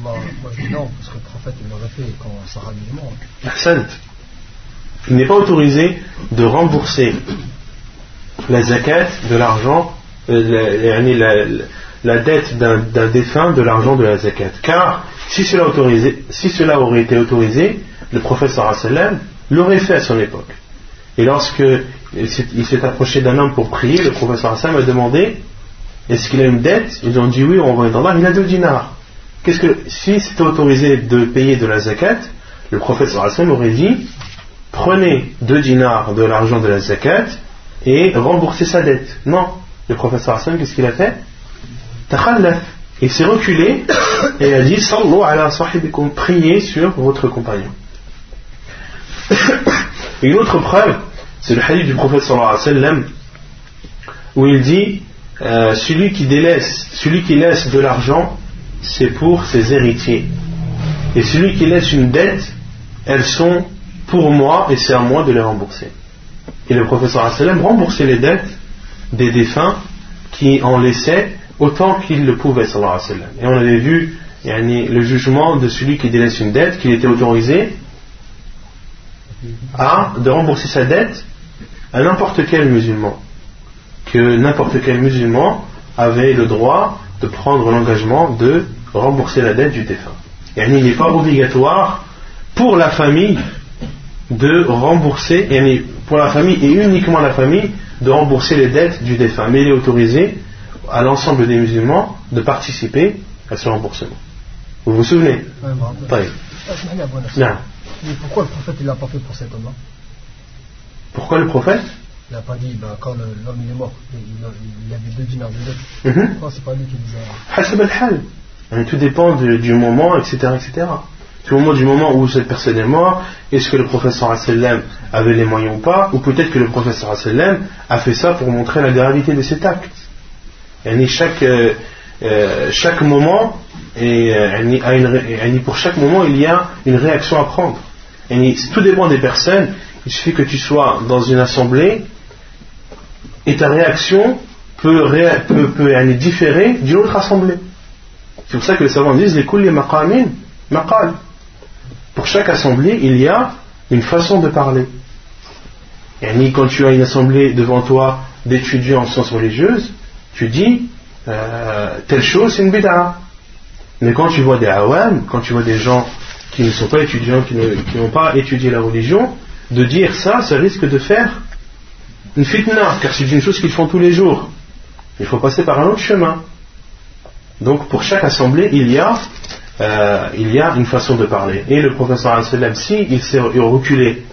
moi, je dis non, parce que le prophète il l'aurait fait quand Sarah est mort. Il n'est pas autorisé de rembourser la zakat de l'argent, euh, la, dette d'un défunt de l'argent de la zakat. Car si cela, autorisé, si cela aurait été autorisé, le prophète sallam l'aurait fait à son époque. Et lorsque il s'est approché d'un homme pour prier, le professeur Hassan a demandé est-ce qu'il a une dette? Ils ont dit oui, on va d'Allah, il a deux dinars. Qu'est-ce que, si c'était autorisé de payer de la zakat, le professeur Hassan aurait dit prenez deux dinars de l'argent de la zakat et remboursez sa dette. Non, le professeur Hassan, qu'est-ce qu'il a fait? Il s'est reculé et a dit Sallu ala sahibikum, priez sur votre compagnon. [COUGHS] une autre preuve, c'est le hadith du prophète sallallahu où il dit euh, celui, qui délaisse, celui qui laisse de l'argent, c'est pour ses héritiers. Et celui qui laisse une dette, elles sont pour moi et c'est à moi de les rembourser. Et le professeur sallam remboursait les dettes des défunts qui en laissaient autant qu'il le pouvait. Et on avait vu le jugement de celui qui délaisse une dette, qu'il était autorisé à de rembourser sa dette à n'importe quel musulman. Que n'importe quel musulman avait le droit de prendre l'engagement de rembourser la dette du défunt. Il n'est pas obligatoire pour la famille de rembourser, pour la famille et uniquement la famille, de rembourser les dettes du défunt. Mais il est autorisé à l'ensemble des musulmans de participer à ce remboursement. Vous vous souvenez mais pourquoi le prophète il l'a pas fait pour cet homme-là? Pourquoi le prophète? Il n'a pas dit bah, quand l'homme il est mort, il, il, avait deux dinars de dette. Mhm. Pourquoi c'est pas lui qui disait al Tout dépend du moment, etc. etc. Tout moment du moment où cette personne est morte, est-ce que le professeur sallam avait les moyens ou pas, ou peut-être que le professeur sallam a fait ça pour montrer la gravité de cet acte. Chaque, euh, euh, chaque moment, et euh, pour chaque moment, il y a une réaction à prendre. Et tout dépend des personnes. Il suffit que tu sois dans une assemblée et ta réaction peut, peut, peut différer d'une autre assemblée. C'est pour ça que les savants disent les kulli maqamin maqal. Pour chaque assemblée, il y a une façon de parler. Et quand tu as une assemblée devant toi d'étudiants en sciences religieuses, tu dis euh, telle chose, c'est une bid'a. Mais quand tu vois des awam, quand tu vois des gens qui ne sont pas étudiants, qui n'ont pas étudié la religion, de dire ça, ça risque de faire une fitna, car c'est une chose qu'ils font tous les jours. Il faut passer par un autre chemin. Donc pour chaque assemblée, il y a, euh, il y a une façon de parler. Et le professeur si il s'est reculé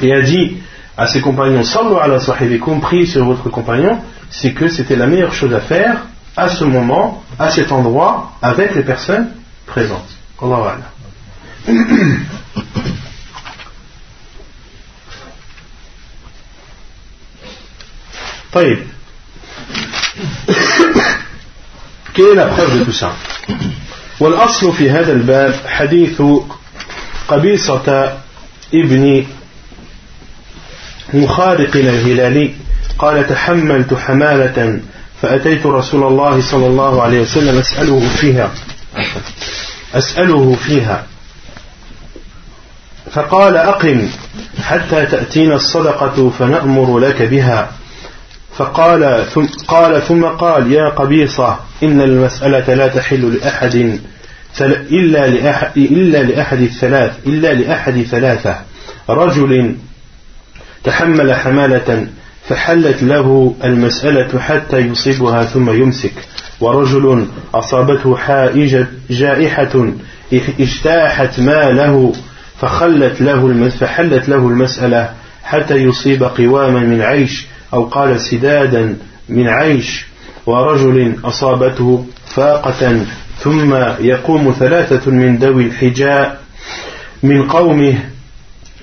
et a dit à ses compagnons, sallu ala sahibi, compris sur votre compagnon, c'est que c'était la meilleure chose à faire à ce moment, à cet endroit, avec les personnes présentes. Allah [COUGHS] [COUGHS] طيب quelle est la preuve de tout ça والأصل في هذا الباب حديث قبيصة ابن مخارق الهلالي. قال تحملت حمالة فأتيت رسول الله صلى الله عليه وسلم أسأله فيها. أسأله فيها. فقال أقم حتى تأتينا الصدقة فنأمر لك بها. فقال ثم قال ثم قال يا قبيصة إن المسألة لا تحل لأحد إلا لأحد, إلا لأحد الثلاث إلا لأحد ثلاثة رجل تحمل حمالة فحلت له المسألة حتى يصيبها ثم يمسك. ورجل أصابته حائجة جائحة اجتاحت ماله فخلت له فحلت له المسألة حتى يصيب قواما من عيش أو قال سدادا من عيش. ورجل أصابته فاقة ثم يقوم ثلاثة من ذوي الحجاء من قومه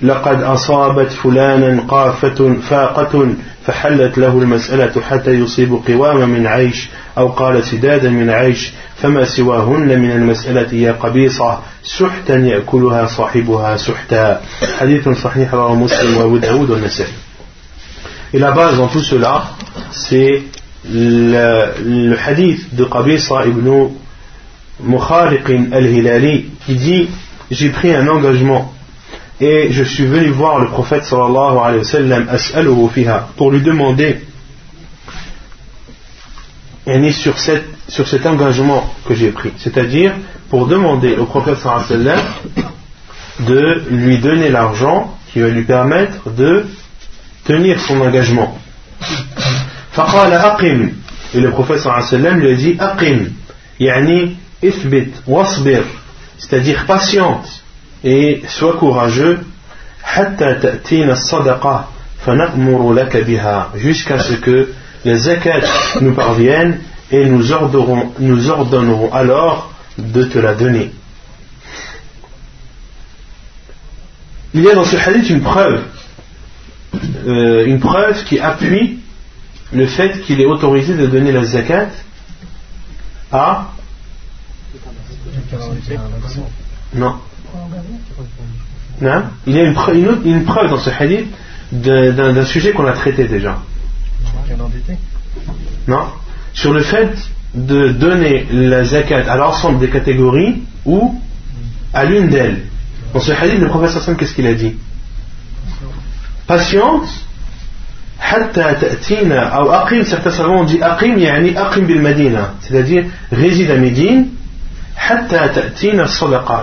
لقد أصابت فلانا قافة فاقة فحلت له المسألة حتى يصيب قوام من عيش أو قال سدادا من عيش فما سواهن من المسألة يا قبيصة سحتا يأكلها صاحبها سحتا. حديث صحيح رواه مسلم وأبو داود والنسائي. Et la base dans tout cela, c'est le, le, hadith de Qabisa ibn Mukhariqin al-Hilali qui dit J'ai pris un engagement et je suis venu voir le prophète sallallahu alayhi wa sallam pour lui demander et sur, cette, sur cet engagement que j'ai pris, c'est-à-dire pour demander au prophète sallallahu alayhi wa sallam de lui donner l'argent qui va lui permettre de tenir son engagement. Et le prophète sallallahu alayhi wa sallam lui a dit Aqim, yani ifbit wasbir, c'est-à-dire patiente et sois courageux jusqu'à ce que les zakat nous parviennent et nous ordonnerons, nous ordonnerons alors de te la donner. Il y a dans ce hadith une preuve, euh, une preuve qui appuie le fait qu'il est autorisé de donner la zakat à non il y a une preuve, dans ce hadith d'un sujet qu'on a traité déjà. Non. Sur le fait de donner la zakat à l'ensemble des catégories ou à l'une d'elles. Dans ce hadith, le professeur Hassan, qu'est-ce qu'il a dit? Patience, certains savants ont dit c'est-à-dire réside à Médine,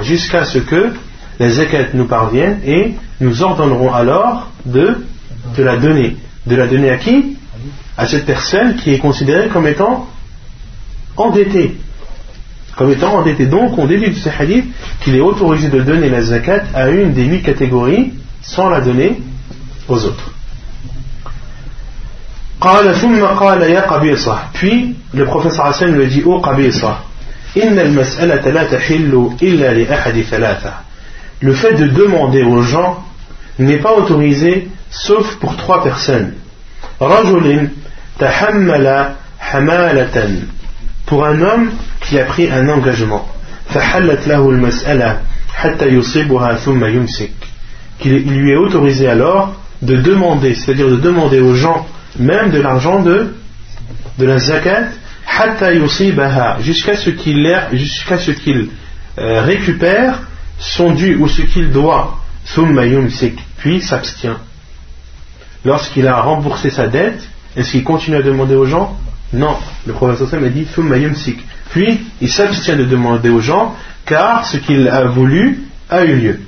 jusqu'à ce que les zakat nous parviennent et nous ordonnerons alors de, la donner. De la donner à qui? À cette personne qui est considérée comme étant endettée. Comme étant endettée. Donc on déduit de ce hadith qu'il est autorisé de donner la zakat à une des huit catégories sans la donner aux autres. puis le professeur Hassan lui dit oh Qabisa le fait de demander aux gens n'est pas autorisé sauf pour trois personnes. pour un homme qui a pris un engagement. qu'il lui est autorisé alors de demander, c'est-à-dire de demander aux gens même de l'argent de, de la zakat jusqu'à ce qu'il euh, récupère son dû ou ce qu'il doit. Puis s'abstient. Lorsqu'il a remboursé sa dette est-ce qu'il continue à demander aux gens? Non. Le prophète a dit puis il s'abstient de demander aux gens car ce qu'il a voulu a eu lieu.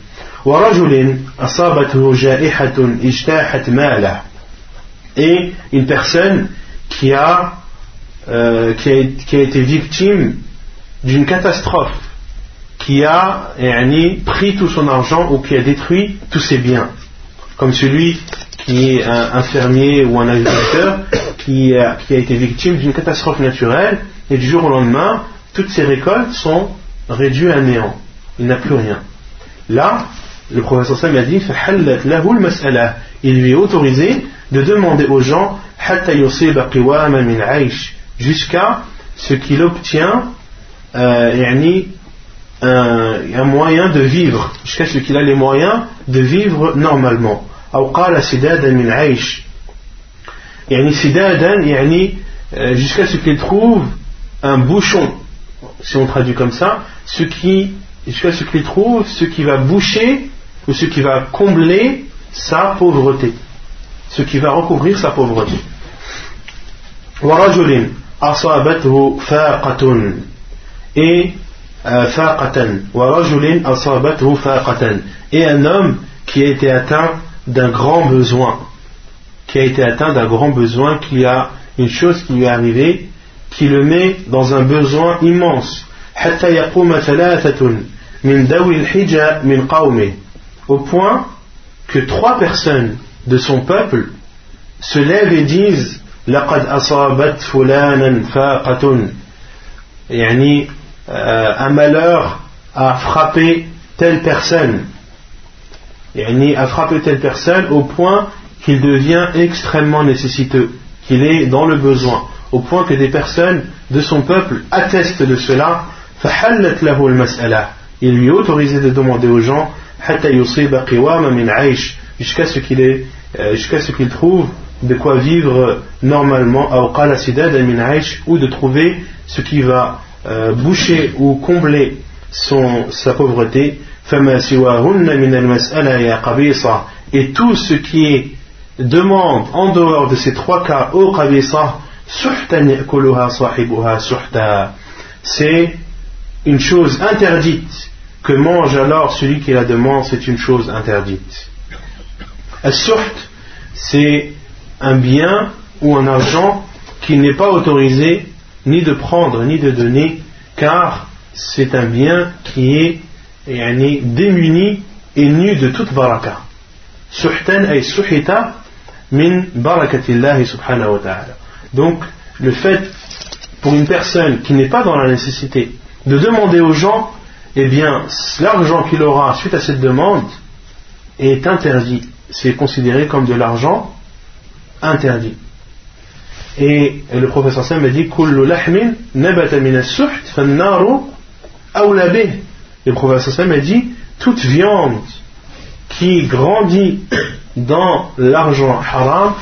Et une personne qui a euh, qui, a, qui, a, été victime d'une catastrophe qui a pris tout son argent ou qui a détruit tous ses biens. Comme celui qui est un, fermier ou un agriculteur qui a, été victime d'une catastrophe naturelle et du jour au lendemain, toutes ses récoltes sont réduites à néant. Il n'a plus rien. Là, le professeur Sam a dit Il lui est autorisé de demander aux gens حتى يصيب قواما من عيش jusqu'à ce qu'il obtient euh, يعني, un, un moyen de vivre jusqu'à ce qu'il a les moyens de vivre normalement أو قال سدادا من عيش يعني سدادا يعني euh, jusqu'à ce qu'il trouve un bouchon si on traduit comme ça ce qui jusqu'à ce qu'il trouve ce qui va boucher ou ce qui va combler sa pauvreté ce qui va recouvrir sa pauvreté ورجل أصابته فاقة et euh, فاقة ورجل أصابته فاقة et un homme qui a été atteint d'un grand besoin qui a été atteint d'un grand besoin qui a une chose qui lui est arrivée qui le met dans un besoin immense حتى يقوم ثلاثة من ذوي الحجة من قومه au point que trois personnes de son peuple se lèvent et disent لقد أصابت فلانا فاقة يعني un malheur a frappé telle personne يعني a frappé telle personne au point qu'il devient extrêmement nécessiteux qu'il est dans le besoin au point que des personnes de son peuple attestent de cela فحلت له المسألة il lui est autorisé de demander aux gens حتى يصيب قواما من عيش jusqu'à ce qu'il ait jusqu'à ce qu'il trouve de quoi vivre normalement ou de trouver ce qui va euh, boucher ou combler son, sa pauvreté. Et tout ce qui est demande en dehors de ces trois cas au c'est une chose interdite que mange alors celui qui la demande c'est une chose interdite. C'est un bien ou un argent qui n'est pas autorisé ni de prendre ni de donner, car c'est un bien qui est yani, démuni et nu de toute baraka. Suhtan ay suhita min barakatillahi subhanahu wa ta'ala. Donc, le fait pour une personne qui n'est pas dans la nécessité de demander aux gens, eh bien, l'argent qu'il aura suite à cette demande est interdit. C'est considéré comme de l'argent interdit. Et le professeur Sam a dit Kullu lahmin nabata min as-suht. Le professeur Sam a dit toute viande qui grandit dans l'argent haram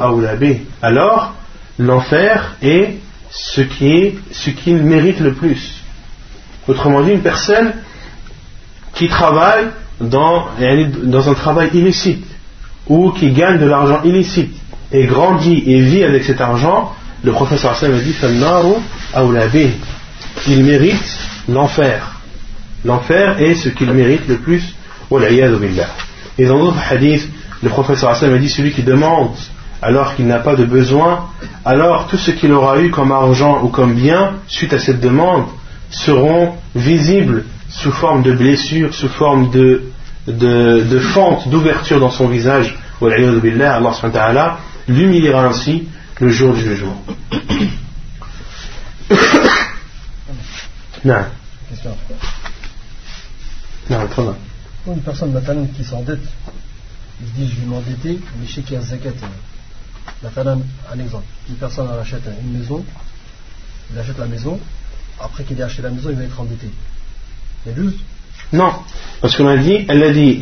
awla bih. Alors l'enfer est ce qui est ce qu'il mérite le plus. Autrement dit, une personne qui travaille dans, dans un travail illicite ou qui gagne de l'argent illicite et grandit et vit avec cet argent, le professeur Hassan a dit il mérite l'enfer. L'enfer est ce qu'il mérite le plus. Et dans d'autres hadiths, le professeur Hassan a dit celui qui demande alors qu'il n'a pas de besoin, alors tout ce qu'il aura eu comme argent ou comme bien, suite à cette demande, seront visibles sous forme de blessures, sous forme de, de, fentes, d'ouverture dans son visage. Allah l'humiliera ainsi le jour du jugement. [COUGHS] non. Question. Non, très bien. Une personne maintenant qui s'endette, il se dit je vais m'endetter, mais je sais qu'il y a zakat. Maintenant, un exemple. Une personne elle achète une maison, il achète la maison, après qu'il ait acheté la maison, il va être endetté. Y a Non, parce qu'on a dit, elle a dit,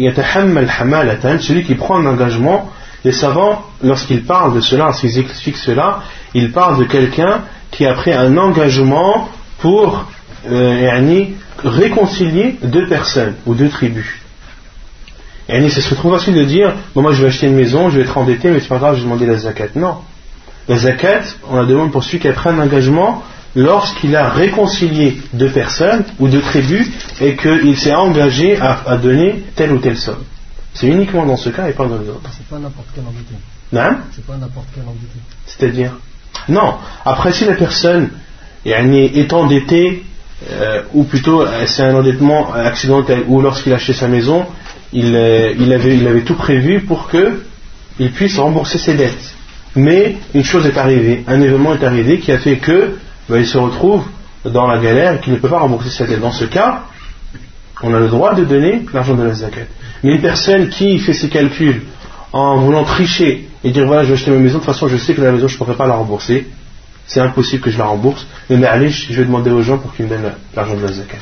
celui qui prend un engagement, les savants, lorsqu'ils parlent de cela, lorsqu'ils expliquent cela, ils parlent de quelqu'un qui a pris un engagement pour euh, réconcilier deux personnes ou deux tribus. Et ce serait trop facile de dire bon, moi je vais acheter une maison, je vais être endetté, mais c'est pas grave, je vais demander la zakat. Non. La zakat, on la demande pour celui qui a pris un engagement lorsqu'il a réconcilié deux personnes ou deux tribus et qu'il s'est engagé à, donner telle ou telle somme. C'est uniquement dans ce cas et pas dans les autres. C'est pas n'importe quel endetté. Non C'est pas n'importe quel endetté. C'est-à-dire Non. Après, si la personne est endettée, euh, ou plutôt euh, c'est un endettement accidentel, ou lorsqu'il a acheté sa maison, il, euh, il, avait, il avait tout prévu pour qu'il puisse rembourser ses dettes. Mais une chose est arrivée, un événement est arrivé qui a fait que ben, il se retrouve dans la galère et qu'il ne peut pas rembourser ses dettes. Dans ce cas, on a le droit de donner l'argent de la zakat. Mais une personne qui fait ses calculs en voulant tricher et dire voilà je vais acheter ma maison, de toute façon je sais que la maison je ne pourrai pas la rembourser, c'est impossible que je la rembourse, mais allez, je vais demander aux gens pour qu'ils me donnent l'argent de la zakat.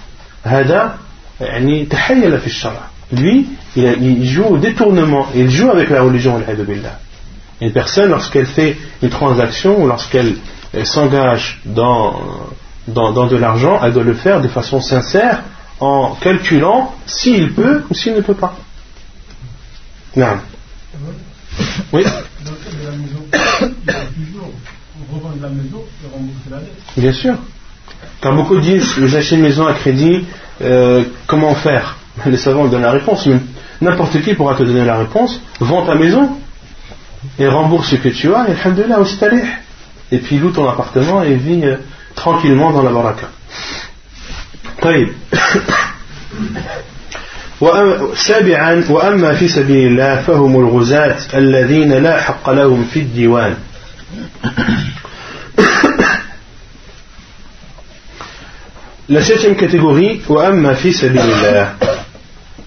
Lui, il, joue au détournement, il joue avec la religion, Une personne, lorsqu'elle fait une transaction ou lorsqu'elle s'engage dans, dans, de l'argent, elle doit le faire de façon sincère en calculant s'il peut ou s'il ne peut pas. Oui. Bien sûr. Quand beaucoup disent j'achète une maison à crédit, euh, comment faire? [LAUGHS] Les savants donnent la réponse. N'importe qui pourra te donner la réponse. Vends ta maison et rembourse ce que tu as, et alhamdoulilah, et puis loue ton appartement et vis euh, tranquillement dans la baraka. سابعا وأما في سبيل الله فهم الغزاة الذين لا حق لهم في الديوان. [COUGHS] La septième catégorie, وأما في سبيل الله.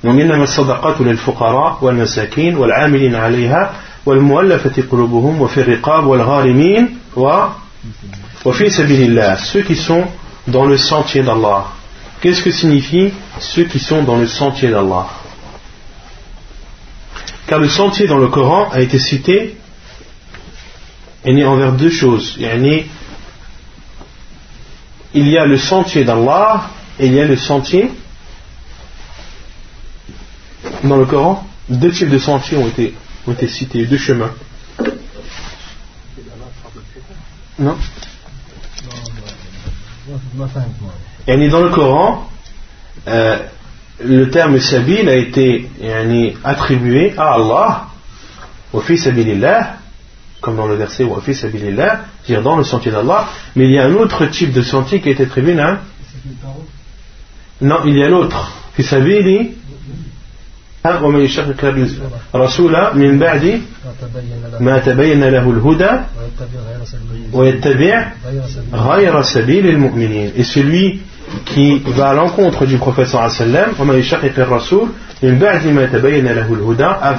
ومنما الصدقات للفقراء والمساكين والعاملين عليها والمؤلفة قلوبهم وفي الرقاب والغارمين وفي سبيل الله. Ceux qui sont dans le sentier d'Allah. Qu'est-ce que signifie ceux qui sont dans le sentier d'Allah Car le sentier dans le Coran a été cité est né envers deux choses. Il y a le sentier d'Allah et il y a le sentier dans le Coran. Deux types de sentiers ont été, ont été cités, deux chemins. Non et dans le Coran, euh, le terme sabil a été attribué à Allah, au fils sabilillah, comme dans le verset au fils sabilillah, c'est-à-dire dans le sentier d'Allah, mais il y a un autre type de sentier qui a été attribué à Non, il y a l'autre. Fi sabili ومن يشقق الرسول من بعد ما تبين له الهدى ويتبع غير سبيل المؤمنين et celui qui va à l'encontre du professeur sallam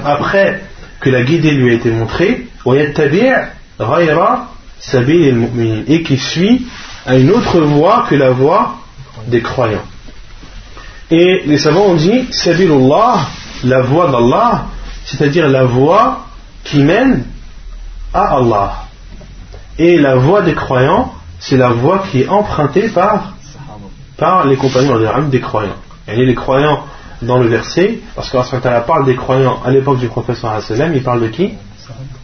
après que la guidée lui a été montrée et qui suit à une autre voie que la voie des croyants. Et les savants ont dit la voie d'Allah c'est-à-dire la voie qui mène à Allah. Et la voie des croyants c'est la voie qui est empruntée par par les compagnons des croyants. Et les croyants dans le verset, parce qu'Allah parle des croyants à l'époque du prophète il parle de qui?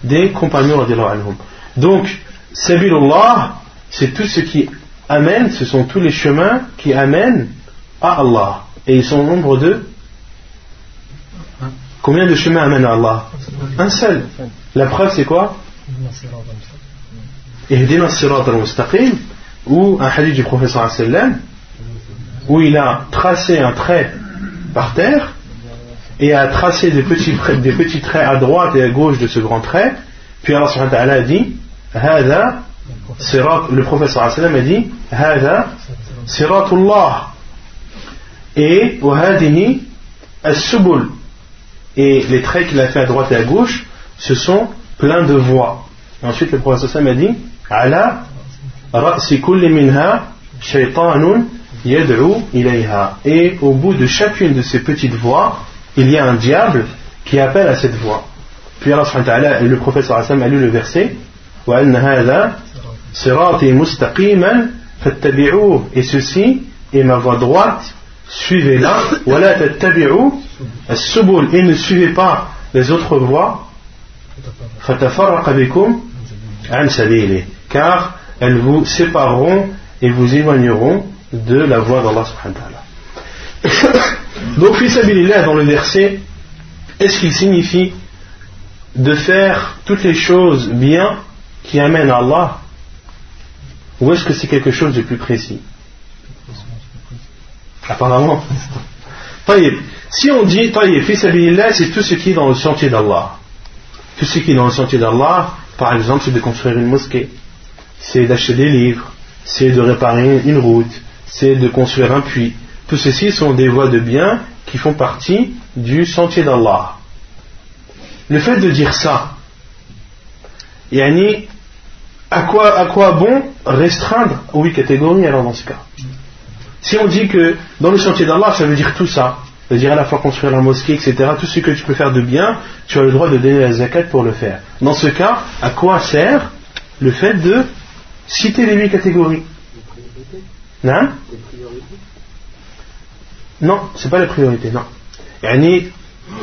Des compagnons Donc, Sabilullah, c'est tout ce qui amène, ce sont tous les chemins qui amènent à Allah. Et ils sont au nombre de Combien de chemins amènent à Allah? Un seul. La preuve, c'est quoi? Ihdina sirat al-mustaqim, ou un hadith du professeur où il a tracé un trait par terre et a tracé des petits, des petits traits à droite et à gauche de ce grand trait. Puis Allah a dit le professeur a dit siratullah et wahadini as-subul et les traits qu'il a fait à droite et à gauche, ce sont pleins de voix. Et ensuite, le prophète a dit Ala minha yad'u ilayha. Et au bout de chacune de ces petites voix, il y a un diable qui appelle à cette voix. Puis Allah et le prophète a lu le verset Et ceci, et ma voie droite, suivez-la, et ne suivez pas les autres voies, car elles vous sépareront et vous éloigneront de la voie d'Allah subhanahu wa ta'ala. [COUGHS] Donc, fisabilillah dans le verset, est-ce qu'il signifie de faire toutes les choses bien qui amènent à Allah ou est-ce que c'est quelque chose de plus précis? Apparemment. Si on dit fisabilillah, c'est tout ce qui est dans le sentier d'Allah. Tout ce qui est dans le sentier d'Allah, par exemple, c'est de construire une mosquée, c'est d'acheter des livres, c'est de réparer une route, c'est de construire un puits. Tout ceci sont des voies de bien qui font partie du sentier d'Allah. Le fait de dire ça, yani, à quoi, à quoi bon restreindre? Aux huit catégories alors dans ce cas Si on dit que dans le sentier d'Allah, ça veut dire tout ça, c'est-à-dire à la fois construire la mosquée, etc., tout ce que tu peux faire de bien, tu as le droit de donner la zakat pour le faire. Dans ce cas, à quoi sert le fait de citer les huit catégories? Non Non, c'est pas la priorité, non.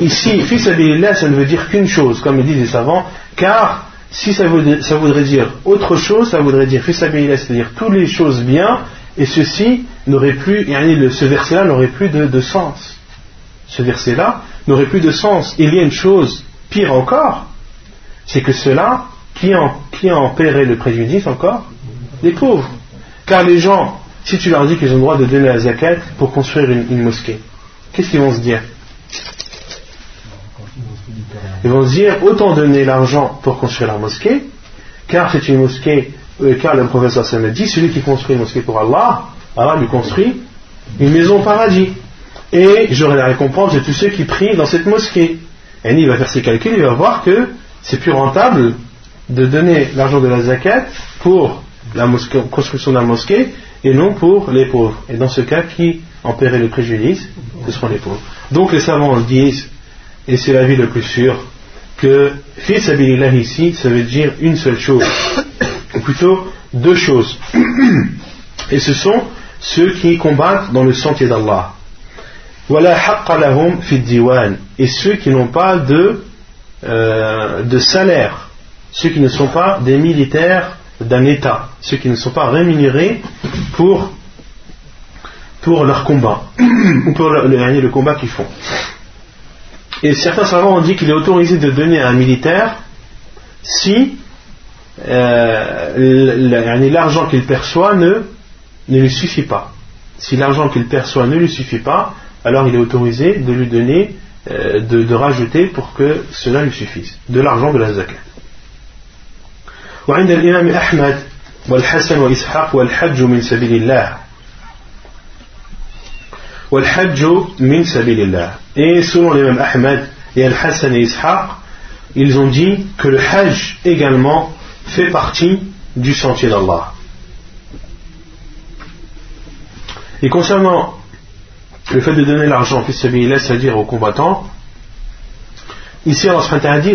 Ici, fils ça ne veut dire qu'une chose, comme disent les savants, car si ça voudrait, dire autre chose, ça voudrait dire c'est-à-dire toutes les choses bien, et ceci n'aurait plus, ce verset-là n'aurait plus de, sens. Ce verset-là n'aurait plus de sens. Il y a une chose pire encore, c'est que cela, qui en, qui en paierait le préjudice encore Les pauvres. Car les gens, si tu leur dis qu'ils ont le droit de donner la zakat pour construire une mosquée, qu'est-ce qu'ils vont se dire? Ils vont se dire autant donner l'argent pour construire la mosquée, car c'est une mosquée, euh, car le professeur Sam dit celui qui construit une mosquée pour Allah, Allah lui construit une maison paradis. Et j'aurai la récompense de tous ceux qui prient dans cette mosquée. Et il va faire ses calculs, il va voir que c'est plus rentable de donner l'argent de la zakat pour la construction de la mosquée et non pour les pauvres. Et dans ce cas, qui en paierait le préjudice Ce seront les pauvres. Donc les savants disent, et c'est l'avis le plus sûr, que fils ici, ça veut dire une seule chose, ou plutôt deux choses. Et ce sont ceux qui combattent dans le sentier d'Allah. Et ceux qui n'ont pas de, euh, de salaire, ceux qui ne sont pas des militaires d'un État, ceux qui ne sont pas rémunérés pour, leur combat, ou pour le, combat qu'ils font. Et certains savants ont dit qu'il est autorisé de donner à un militaire si euh, l'argent qu'il perçoit ne, ne lui suffit pas. Si l'argent qu'il perçoit ne lui suffit pas, alors il est autorisé de lui donner, euh, de, de, rajouter pour que cela lui suffise, de l'argent de la zakat. وعند الإمام أحمد والحسن وإسحاق والحج من سبيل الله et selon les mêmes Ahmed et Al-Hassan et Ishaq, ils ont dit que le Hajj également fait partie du sentier d'Allah. Et concernant le fait de donner l'argent, c'est-à-dire aux combattants, ici Allah a dit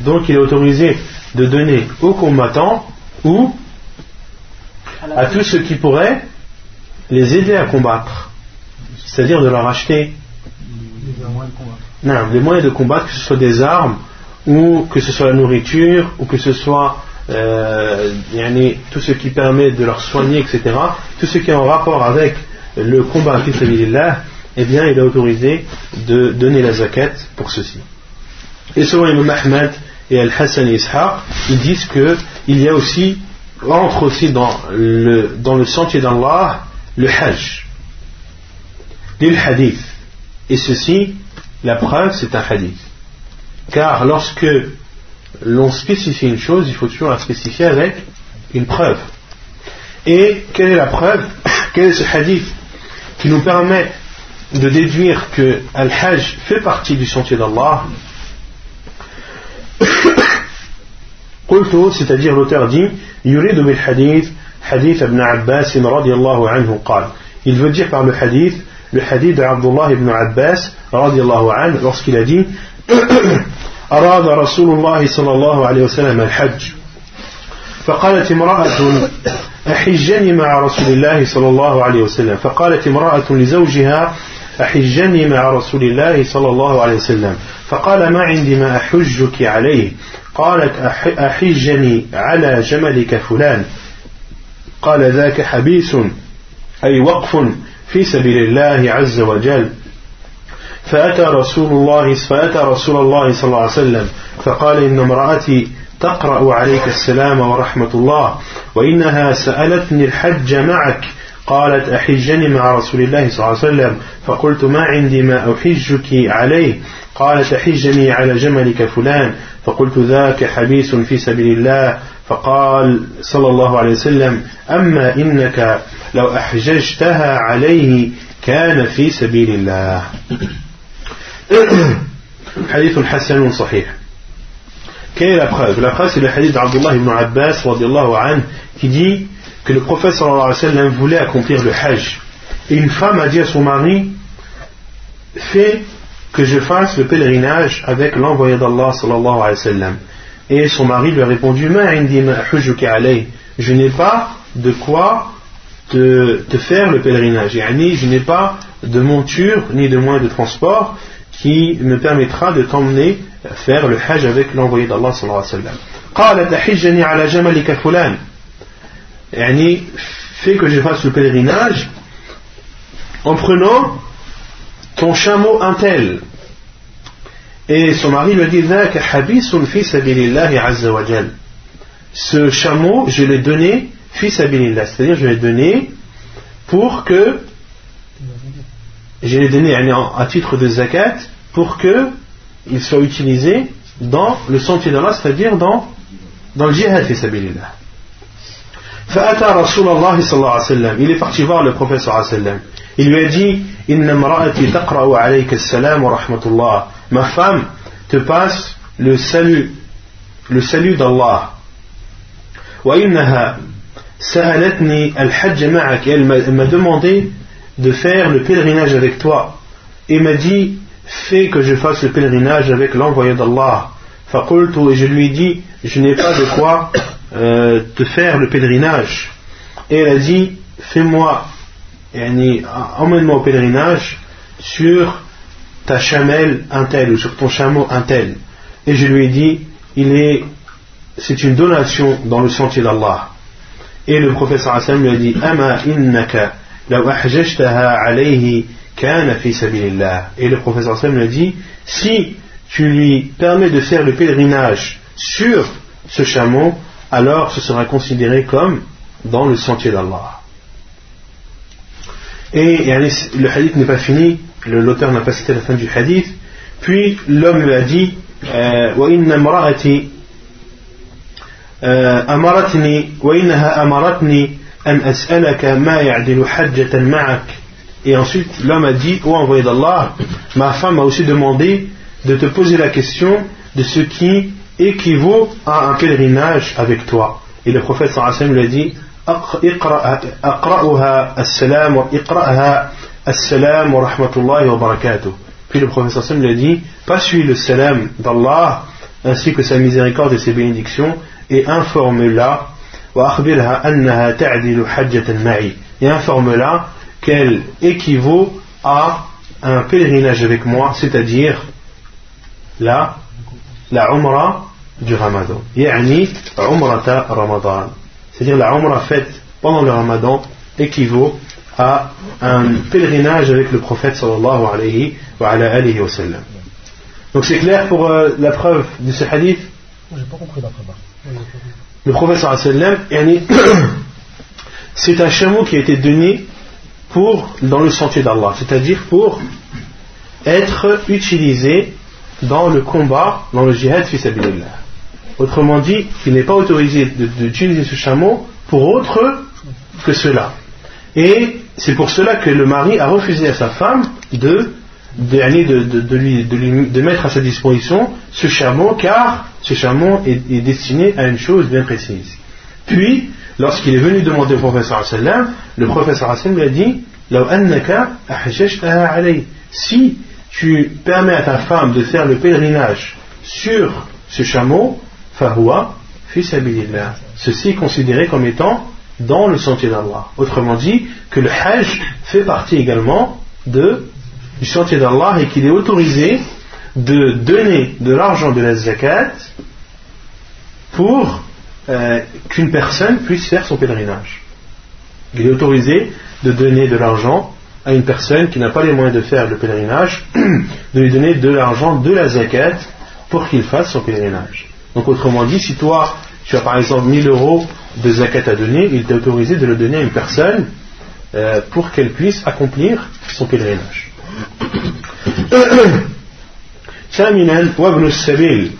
donc il est autorisé de donner aux combattants ou à tous ceux qui pourraient les aider à combattre c'est-à-dire de leur acheter non, des moyens de combattre, que ce soit des armes, ou que ce soit la nourriture, ou que ce soit euh, tout ce qui permet de leur soigner, etc. Tout ce qui est en rapport avec le combat là, eh bien, il est autorisé de donner la zakat pour ceci. Et selon Imam Ahmed et Al-Hassan et Ishaq, ils disent qu'il y a aussi, entre aussi dans le, dans le sentier d'Allah, le Hajj hadith. Et ceci, la preuve, c'est un hadith. Car lorsque l'on spécifie une chose, il faut toujours la spécifier avec une preuve. Et quelle est la preuve [COUGHS] Quel est ce hadith qui nous permet de déduire que Al-Hajj fait partie du sentier d'Allah c'est-à-dire l'auteur dit يريد بالحديث حديث ابن عباس رضي الله عنه قال. Il veut dire par le hadith le hadith d'Abdullah ibn Abbas radiallahu anhu lorsqu'il a dit [COUGHS] أراد رسول الله صلى الله عليه وسلم الحج. فقالت امرأة أحجني مع رسول الله صلى الله عليه وسلم. فقالت امرأة لزوجها أحجني مع رسول الله صلى الله عليه وسلم. فقال ما عندي ما أحجك عليه؟ قالت أحجني على جملك فلان. قال ذاك حبيس أي وقف في سبيل الله عز وجل. فأتى رسول الله فأتى رسول الله صلى الله عليه وسلم فقال إن امرأتي تقرأ عليك السلام ورحمة الله وإنها سألتني الحج معك قالت أحجني مع رسول الله صلى الله عليه وسلم فقلت ما عندي ما أحجك عليه؟ قالت أحجني على جملك فلان فقلت ذاك حبيس في سبيل الله فقال صلى الله عليه وسلم أما إنك لو أحججتها عليه كان في سبيل الله. [COUGHS] حديث حسن صحيح. Quelle est la preuve La preuve c'est le hadith d'Abdullah ibn Abbas عنه qui dit que le prophète sallallahu alayhi wa sallam voulait accomplir le hajj. Et une femme a dit à son mari Fais que je fasse le pèlerinage avec l'envoyé d'Allah sallallahu alayhi wa sallam. Et son mari lui a répondu Je n'ai pas de quoi te, faire le pèlerinage. Je n'ai pas de monture ni de moyen de transport qui me permettra de t'emmener faire le hajj avec l'envoyé d'Allah sallallahu alayhi wa sallam. Fait que je fasse le pèlerinage en prenant ton chameau un tel. Et son mari lui dit Ce chameau, je l'ai donné c'est-à-dire je l'ai donné pour que je l'ai donné à titre de zakat pour que il soit utilisé dans le sentier d'Allah, c'est-à-dire dans, dans le jihad fi sabilillah. Il est parti voir le prophète Il lui a dit Ma femme te passe le salut, d'Allah. Elle m'a demandé de faire le pèlerinage avec toi. Et m'a dit Fais que je fasse le pèlerinage avec l'envoyé d'Allah. Et je lui ai dit Je n'ai pas de quoi euh, de faire le pèlerinage. Et elle a dit, fais-moi, emmène-moi au pèlerinage sur ta chamelle un tel ou sur ton chameau un tel. Et je lui ai dit, il est, c'est une donation dans le sentier d'Allah. Et le professeur Hassan lui a dit, Ama innaka, alayhi kana fi Et le professeur Hassan lui a dit, si tu lui permets de faire le pèlerinage sur ce chameau, alors ce sera considéré comme dans le sentier d'Allah. Et le hadith n'est pas fini, l'auteur n'a pas cité la fin du hadith, puis l'homme lui a dit وإن امرأتي أمرتني وإنها أمرتني أن أسألك ما يعدل حجة معك et ensuite l'homme a dit oh envoyé d'Allah ma femme m'a aussi demandé de te poser la question de ce qui équivaut à un pèlerinage avec toi. Et le prophète sallallahu lui a dit wa iqra'ha as-salam wa rahmatullahi wa barakatuh. Puis le prophète sallallahu lui a dit Pas suis le salam d'Allah ainsi que sa miséricorde et ses bénédictions et informe-la akhbirha annaha ta'dilu hajjatan ma'i et informe-la qu'elle équivaut à un pèlerinage avec moi, c'est-à-dire la la Umrah du Ramadan. Yani Umrata Ramadan. C'est-à-dire la Umrah faite pendant le Ramadan équivaut à un pèlerinage avec le prophète sallallahu alayhi wa, alayhi wa sallam. Donc c'est clair pour euh, la preuve de ce hadith? J'ai pas compris la preuve. Le prophète sallallahu alayhi wa sallam, [COUGHS] c'est un chameau qui a été donné pour, dans le sentier d'Allah, c'est-à-dire pour être utilisé dans le combat, dans le jihad fi Autrement dit, il n'est pas autorisé d'utiliser ce chameau pour autre que cela. Et c'est pour cela que le mari a refusé à sa femme de, de, lui, de, mettre à sa disposition ce chameau, car ce chameau est, destiné à une chose bien précise. Puis, lorsqu'il est venu demander au professeur le professeur lui a dit Si tu permets à ta femme de faire le pèlerinage sur ce chameau, fahoua fi Ceci est considéré comme étant dans le sentier d'Allah. Autrement dit, que le Hajj fait partie également du sentier d'Allah et qu'il est autorisé de donner de l'argent de la zakat pour euh, qu'une personne puisse faire son pèlerinage. Il est autorisé de donner de l'argent à une personne qui n'a pas les moyens de faire le pèlerinage, [CLEARS THROAT] de lui donner de l'argent de la zakat pour qu'il fasse son pèlerinage. Donc autrement dit, si toi tu as par exemple 1000 euros de zakat à donner, il t'est autorisé de le donner à une personne euh, pour qu'elle puisse accomplir son pèlerinage. ثامنا وابن السبيل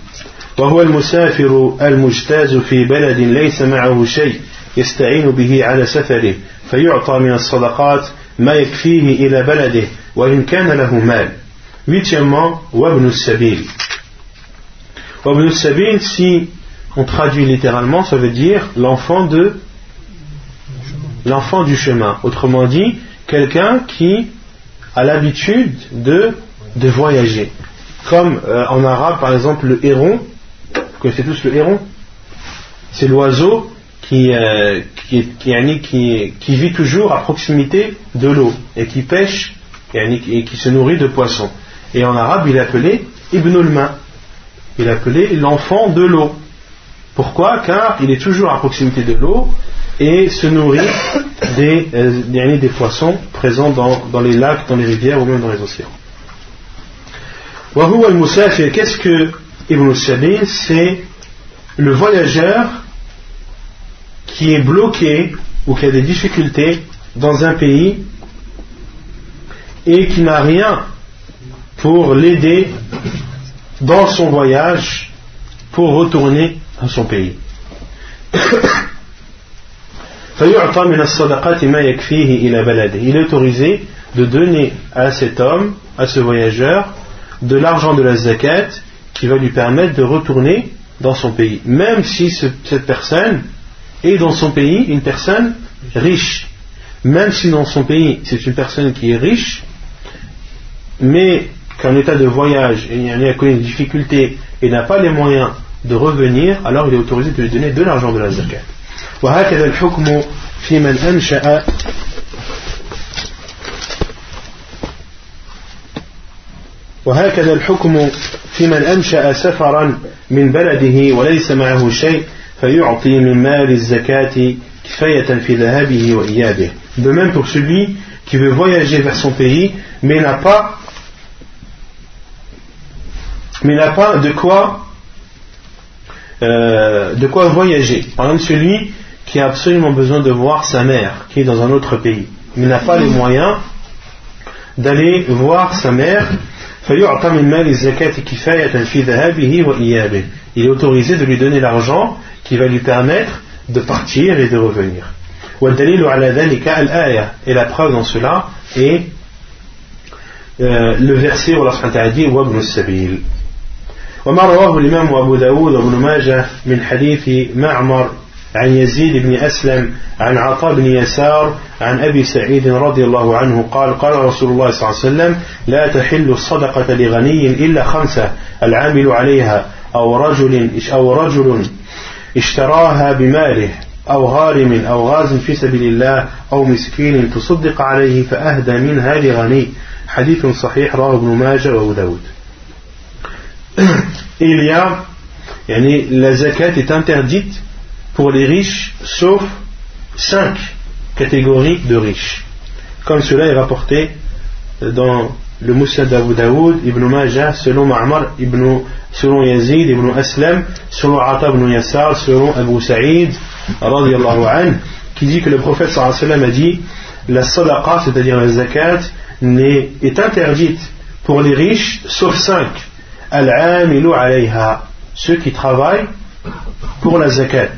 وهو المسافر المجتاز في بلد ليس معه شيء يستعين به على سفره فيعطى من الصدقات ما يكفيه إلى بلده وإن كان له مال huitièmement وابن السبيل وابن السبيل si on traduit littéralement ça veut dire l'enfant de l'enfant du chemin autrement dit quelqu'un qui a l'habitude de, de voyager comme euh, en arabe par exemple le héron vous connaissez tous le héron c'est l'oiseau qui, euh, qui, qui, qui, vit toujours à proximité de l'eau et qui pêche et qui se nourrit de poissons. Et en arabe, il est appelé Ibn al Il est appelé l'enfant de l'eau. Pourquoi? Car il est toujours à proximité de l'eau et se nourrit [COUGHS] des, euh, des poissons présents dans, dans, les lacs, dans les rivières ou même dans les océans. al qu'est-ce que Ibn al C'est le voyageur qui est bloqué ou qui a des difficultés dans un pays et qui n'a rien pour l'aider dans son voyage pour retourner à son pays. [COUGHS] Il est autorisé de donner à cet homme, à ce voyageur, de l'argent de la zakat qui va lui permettre de retourner dans son pays. Même si cette personne et dans son pays une personne riche. Même si dans son pays c'est une personne qui est riche, mais qu'en état de voyage et il a connu une difficulté et n'a pas les moyens de revenir, alors il est autorisé de lui donner de l'argent de la zakat. وهكذا الحكم في من أنشأ سفرا من بلده وليس معه شيء de même pour celui qui veut voyager vers son pays, mais n'a pas, de quoi, euh, de quoi voyager. Par exemple, celui qui a absolument besoin de voir sa mère, qui est dans un autre pays, mais n'a pas les moyens d'aller voir sa mère Il est autorisé de lui donner l'argent qui va lui permettre de partir et de revenir. Et la preuve dans cela est euh, le verset où Allah dit وابن السبيل وما رواه الإمام أبو داود وابن ماجه من حديث معمر عن يزيد بن أسلم عن عطاء بن يسار عن أبي سعيد رضي الله عنه قال قال رسول الله صلى الله عليه وسلم لا تحل الصدقة لغني إلا خمسة العامل عليها أو رجل أو رجل اشتراها بماله أو غارم أو غاز في سبيل الله أو مسكين تصدق عليه فأهدى منها لغني. حديث صحيح رواه ابن ماجه وأبو داود. il y a yani, la zakat est interdite pour les riches sauf cinq catégories de riches comme cela est rapporté dans le Moussa d'Abu Daoud, Ibn Majah, selon Ma'mar, Ibn, selon Yazid, Ibn Aslam, selon Ata ibn Yassar, selon Abu Sa'id, qui dit que le prophète sallallahu a dit la sadaqa, c'est-à-dire la zakat, est, interdite pour les riches, sauf cinq. Al-amilu alayha, ceux qui travaillent pour la zakat.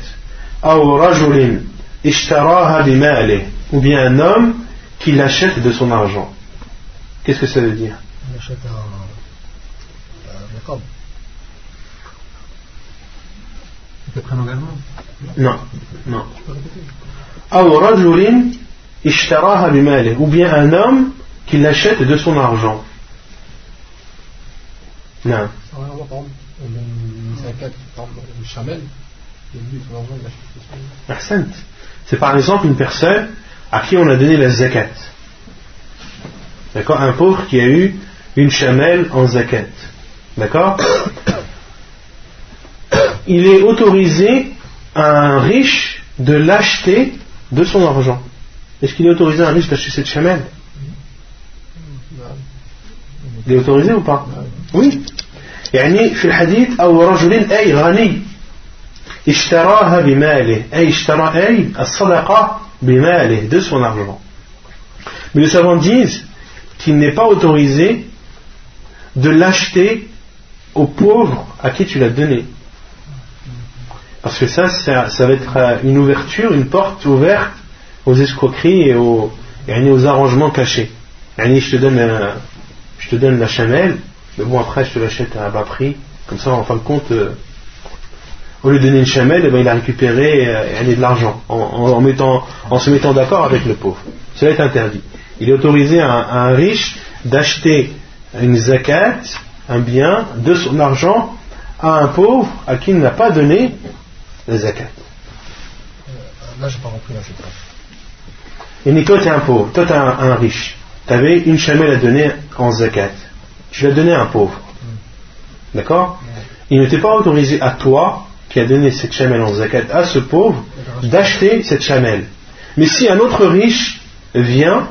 Ou bien un homme qui l'achète de son argent. Qu'est-ce que ça veut dire On achète un, un peut prendre un engagement Non, non. ou bien un homme qui l'achète de son argent. Non. Par exemple, une zakat, le chamel, Ahsant. C'est par exemple une personne à qui on a donné la zakat. D'accord Un pauvre qui a eu une chamelle en zakat. D'accord Il est autorisé à un riche de l'acheter de son argent. Est-ce qu'il est autorisé à un riche d'acheter cette chamelle Il est autorisé ou pas Oui. يعني في الحديث أو رجل أي غني اشتراها بماله أي اشترى أي الصدقة بماله de son argent. Mais les savants disent qu'il n'est pas autorisé de l'acheter au pauvre à qui tu l'as donné. Parce que ça, ça, ça va être euh, une ouverture, une porte ouverte aux escroqueries et aux, et aux arrangements cachés. Yani, je te donne, un- je te donne la chamelle, mais bon après je te l'achète à bas prix, comme ça en fin de compte, euh, au lieu de donner une chamelle, eh ben, il a récupéré euh, yani, de l'argent en, en- en mettant, en se mettant d'accord avec le pauvre. Cela est interdit. Il est autorisé à, un- à un riche d'acheter une zakat, un bien, de son argent à un pauvre à qui il n'a pas donné la zakat. Euh, Là, j'ai pas compris cette phrase. Et ni toi, tu es un pauvre, toi, tu es un, un riche. Tu avais une chamelle à donner en zakat. Tu l'as donné à un pauvre. D'accord? Il ne t'est pas autorisé à toi, qui a donné cette chamelle en zakat, à ce pauvre, d'acheter cette chamelle. Mais si un autre riche vient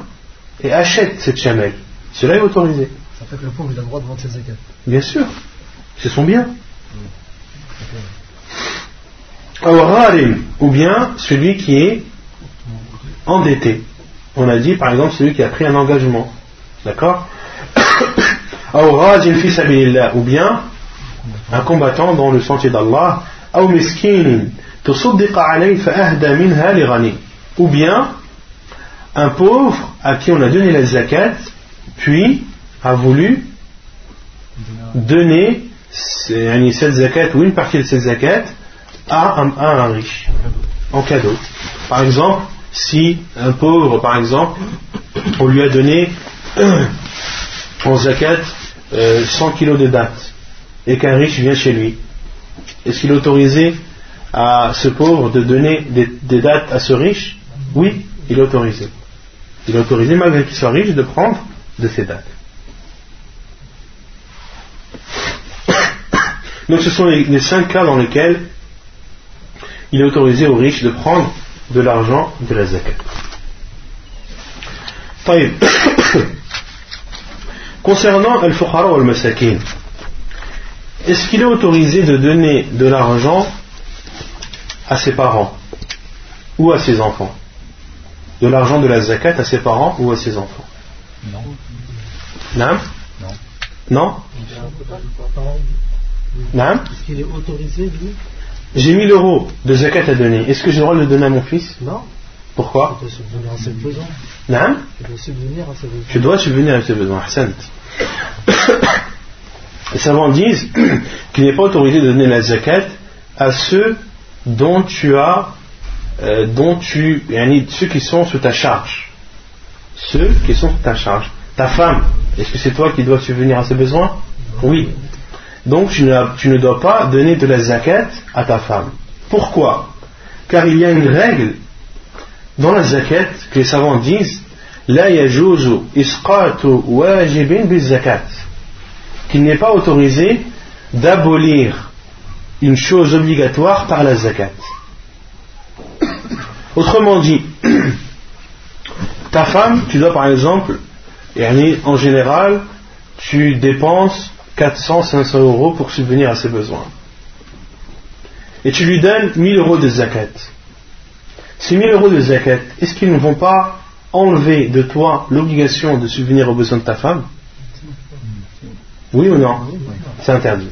et achète cette chamelle, cela est autorisé. Ça fait que le pauvre, il a le droit de vendre ses zakat. Bien sûr. C'est son bien. Ou bien celui qui est endetté. On a dit par exemple celui qui a pris un engagement. D'accord? [COUGHS] Ou bien un combattant dans le sentier d'Allah Aw miskin تصدق عليه فأهدى منها لغني. Ou bien un pauvre à qui on a donné la zakat, puis a voulu donner c'est- yani, cette zakat ou une partie de cette zakat à un, à un riche en cadeau. Par exemple, si un pauvre, par exemple, on lui a donné [COUGHS] en zakat euh, 100 kilos de dattes et qu'un riche vient chez lui, Est-ce qu'il est autorisé à ce pauvre de donner des, dates à ce riche? Oui, il est autorisé. Il est autorisé, malgré qu'il soit riche, de prendre de ces dates. [COUGHS] Donc ce sont les, cinq cas dans lesquels il est autorisé aux riches de prendre de l'argent de la zakat. [COUGHS] Concernant al-fukhara al-masakin, est-ce qu'il est autorisé de donner de l'argent à ses parents ou à ses enfants? De l'argent de la zakat à ses parents ou à ses enfants? Non. Non Non. Non? Non Est-ce qu'il est autorisé, J'ai 1000 euros de zakat à donner. Est-ce que j'ai le droit de le donner à mon fils? Non. Pourquoi? Il doit subvenir à ses besoins. Non Il doit subvenir à ses besoins. Je dois subvenir à ses besoins. Les savants disent [CLEARS THROAT] qu'il n'est pas autorisé de donner la zakat à ceux dont tu as, euh, dont tu, ceux qui sont sous ta charge. Ceux qui sont sous ta charge. Ta femme, est-ce que c'est toi qui dois subvenir à ses besoins? Oui. Donc tu, ne dois pas donner de la zakat à ta femme. Pourquoi? Car il y a une règle dans la zakat que les savants disent La yajuzu isqatu wajibin bil zakat qu'il n'est pas autorisé d'abolir une chose obligatoire par la zakat. Autrement dit, [CLEARS THROAT] ta femme, tu dois par exemple, en général, tu dépenses 400-500 euros pour subvenir à ses besoins. Et tu lui donnes 1000 euros de zakat. Ces 1000 euros de zakat, est-ce qu'ils ne vont pas enlever de toi l'obligation de subvenir aux besoins de ta femme? Oui ou non C'est interdit.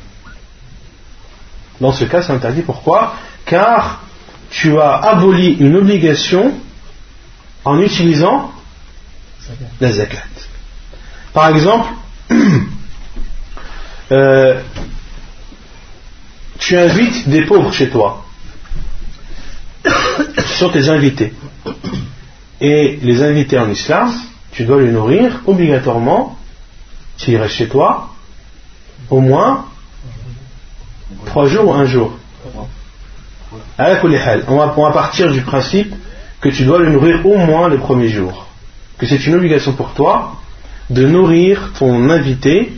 Dans ce cas, c'est interdit. Pourquoi Car tu as aboli une obligation en utilisant la zakat. Par exemple, [CLEARS THROAT] euh, tu invites des pauvres chez toi. [COUGHS] Ce sont tes invités. Et les invités en islam, tu dois les nourrir obligatoirement, s'ils restent chez toi, au moins trois jours ou un jour. On va, on va partir du principe que tu dois le nourrir au moins le premier jour. Que c'est une obligation pour toi de nourrir ton invité,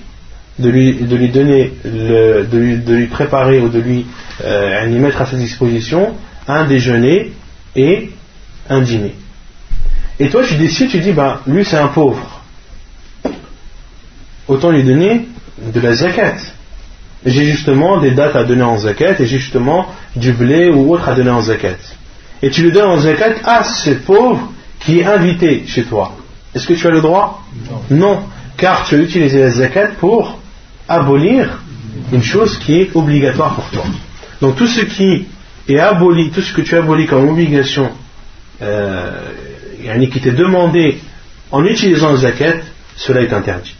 de lui, donner, de, lui, de lui préparer ou de lui euh, mettre à sa disposition un déjeuner et un dîner. Et toi, tu décides, tu dis, bah, lui c'est un pauvre. Autant lui donner de la zakat. J'ai justement des dates à donner en zakat et j'ai justement du blé ou autre à donner en zakat. Et tu lui donnes en zakat à ce pauvre qui est invité chez toi. Est-ce que tu as le droit? Non. Car tu as utilisé la zakat pour abolir une chose qui est obligatoire pour toi. Donc tout ce qui est aboli, tout ce que tu abolis comme obligation, euh, qui t'est demandé en utilisant le zakat, cela est interdit.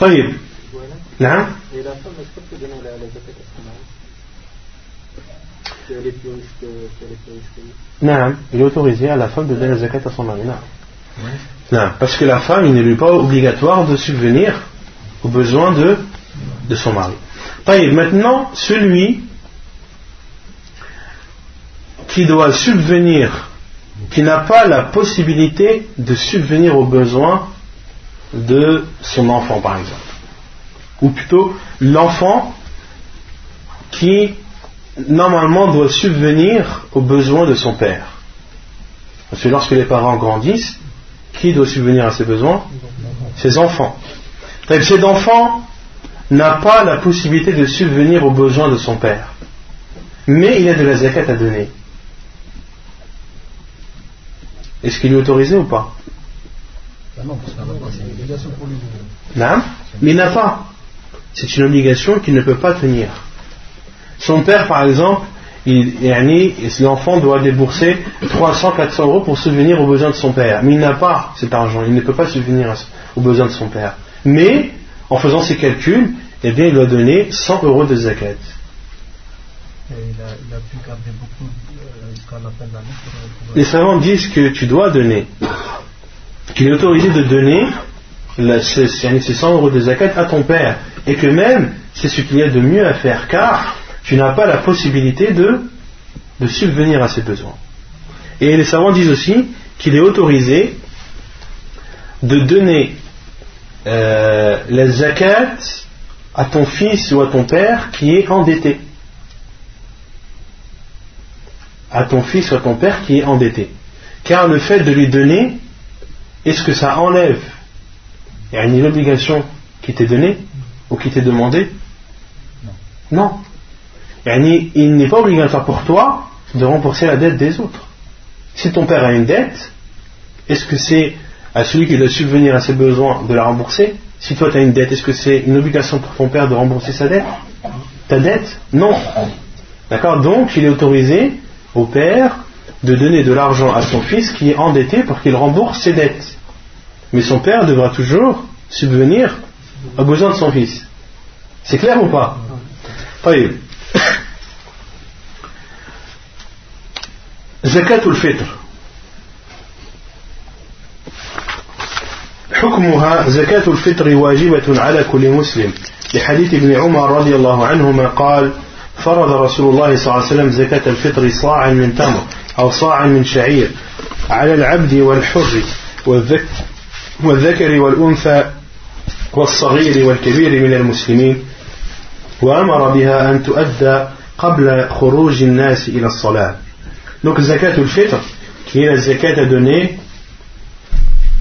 طيب نعم Et la femme, est-ce qu'elle peut donner la, la zakat à son mari Si elle est plus riche que, si elle est plus riche que lui. نعم il est autorisé à la femme de donner la zakat à son mari نعم Non, parce que la femme, il n'est lui pas obligatoire de subvenir aux besoins de, de son mari. طيب, maintenant, celui qui doit subvenir, qui n'a pas la possibilité de subvenir aux besoins de son enfant, par exemple. Ou plutôt, l'enfant qui, normalement, doit subvenir aux besoins de son père. Parce que lorsque les parents grandissent, qui doit subvenir à ses besoins? Ses enfants. Cet enfant n'a pas la possibilité de subvenir aux besoins de son père. Mais il a de la zakat à donner. Est-ce qu'il est autorisé ou pas? Ah non, parce que c'est une obligation pour lui. Non Mais il n'a pas. C'est une obligation qu'il ne peut pas tenir. Son père, par exemple, l'enfant doit débourser 300-400 euros pour subvenir aux besoins de son père. Mais il n'a pas cet argent, il ne peut pas subvenir aux besoins de son père. Mais, en faisant ses calculs, eh bien, il doit donner 100 euros de zakat. Et il, a, il a pu garder beaucoup euh, pour- pour- Les savants disent que tu dois donner, qu'il est autorisé de donner ces, ces 100 euros de zakat à ton père, et que même c'est ce qu'il y a de mieux à faire, car tu n'as pas la possibilité de, de subvenir à ses besoins. Et les savants disent aussi qu'il est autorisé de donner euh, la zakat à ton fils ou à ton père qui est endetté. À ton fils ou à ton père qui est endetté. Car le fait de lui donner, est-ce que ça enlève une obligation qui t'est donnée ou qui t'est demandée Non. Il n'est pas obligatoire pour toi de rembourser la dette des autres. Si ton père a une dette, est-ce que c'est à celui qui doit subvenir à ses besoins de la rembourser? Si toi tu as une dette, est-ce que c'est une obligation pour ton père de rembourser sa dette? Ta dette? Non. D'accord? Donc il est autorisé au père de donner de l'argent à son fils qui est endetté pour qu'il rembourse ses dettes. Mais son père devra toujours subvenir aux besoins de son fils. C'est clair ou pas طيب زكاة الفطر حكمها زكاة الفطر واجبة على كل مسلم لحديث ابن عمر رضي الله عنهما قال فرض رسول الله صلى الله عليه وسلم زكاة الفطر صاعا من تمر أو صاعا من شعير على العبد والحر والذك والذكر والأنثى والصغير والكبير من المسلمين وأمر بها أن تؤدى قبل خروج الناس إلى الصلاة. Donc zakat al-fitr qui est la zakat à donner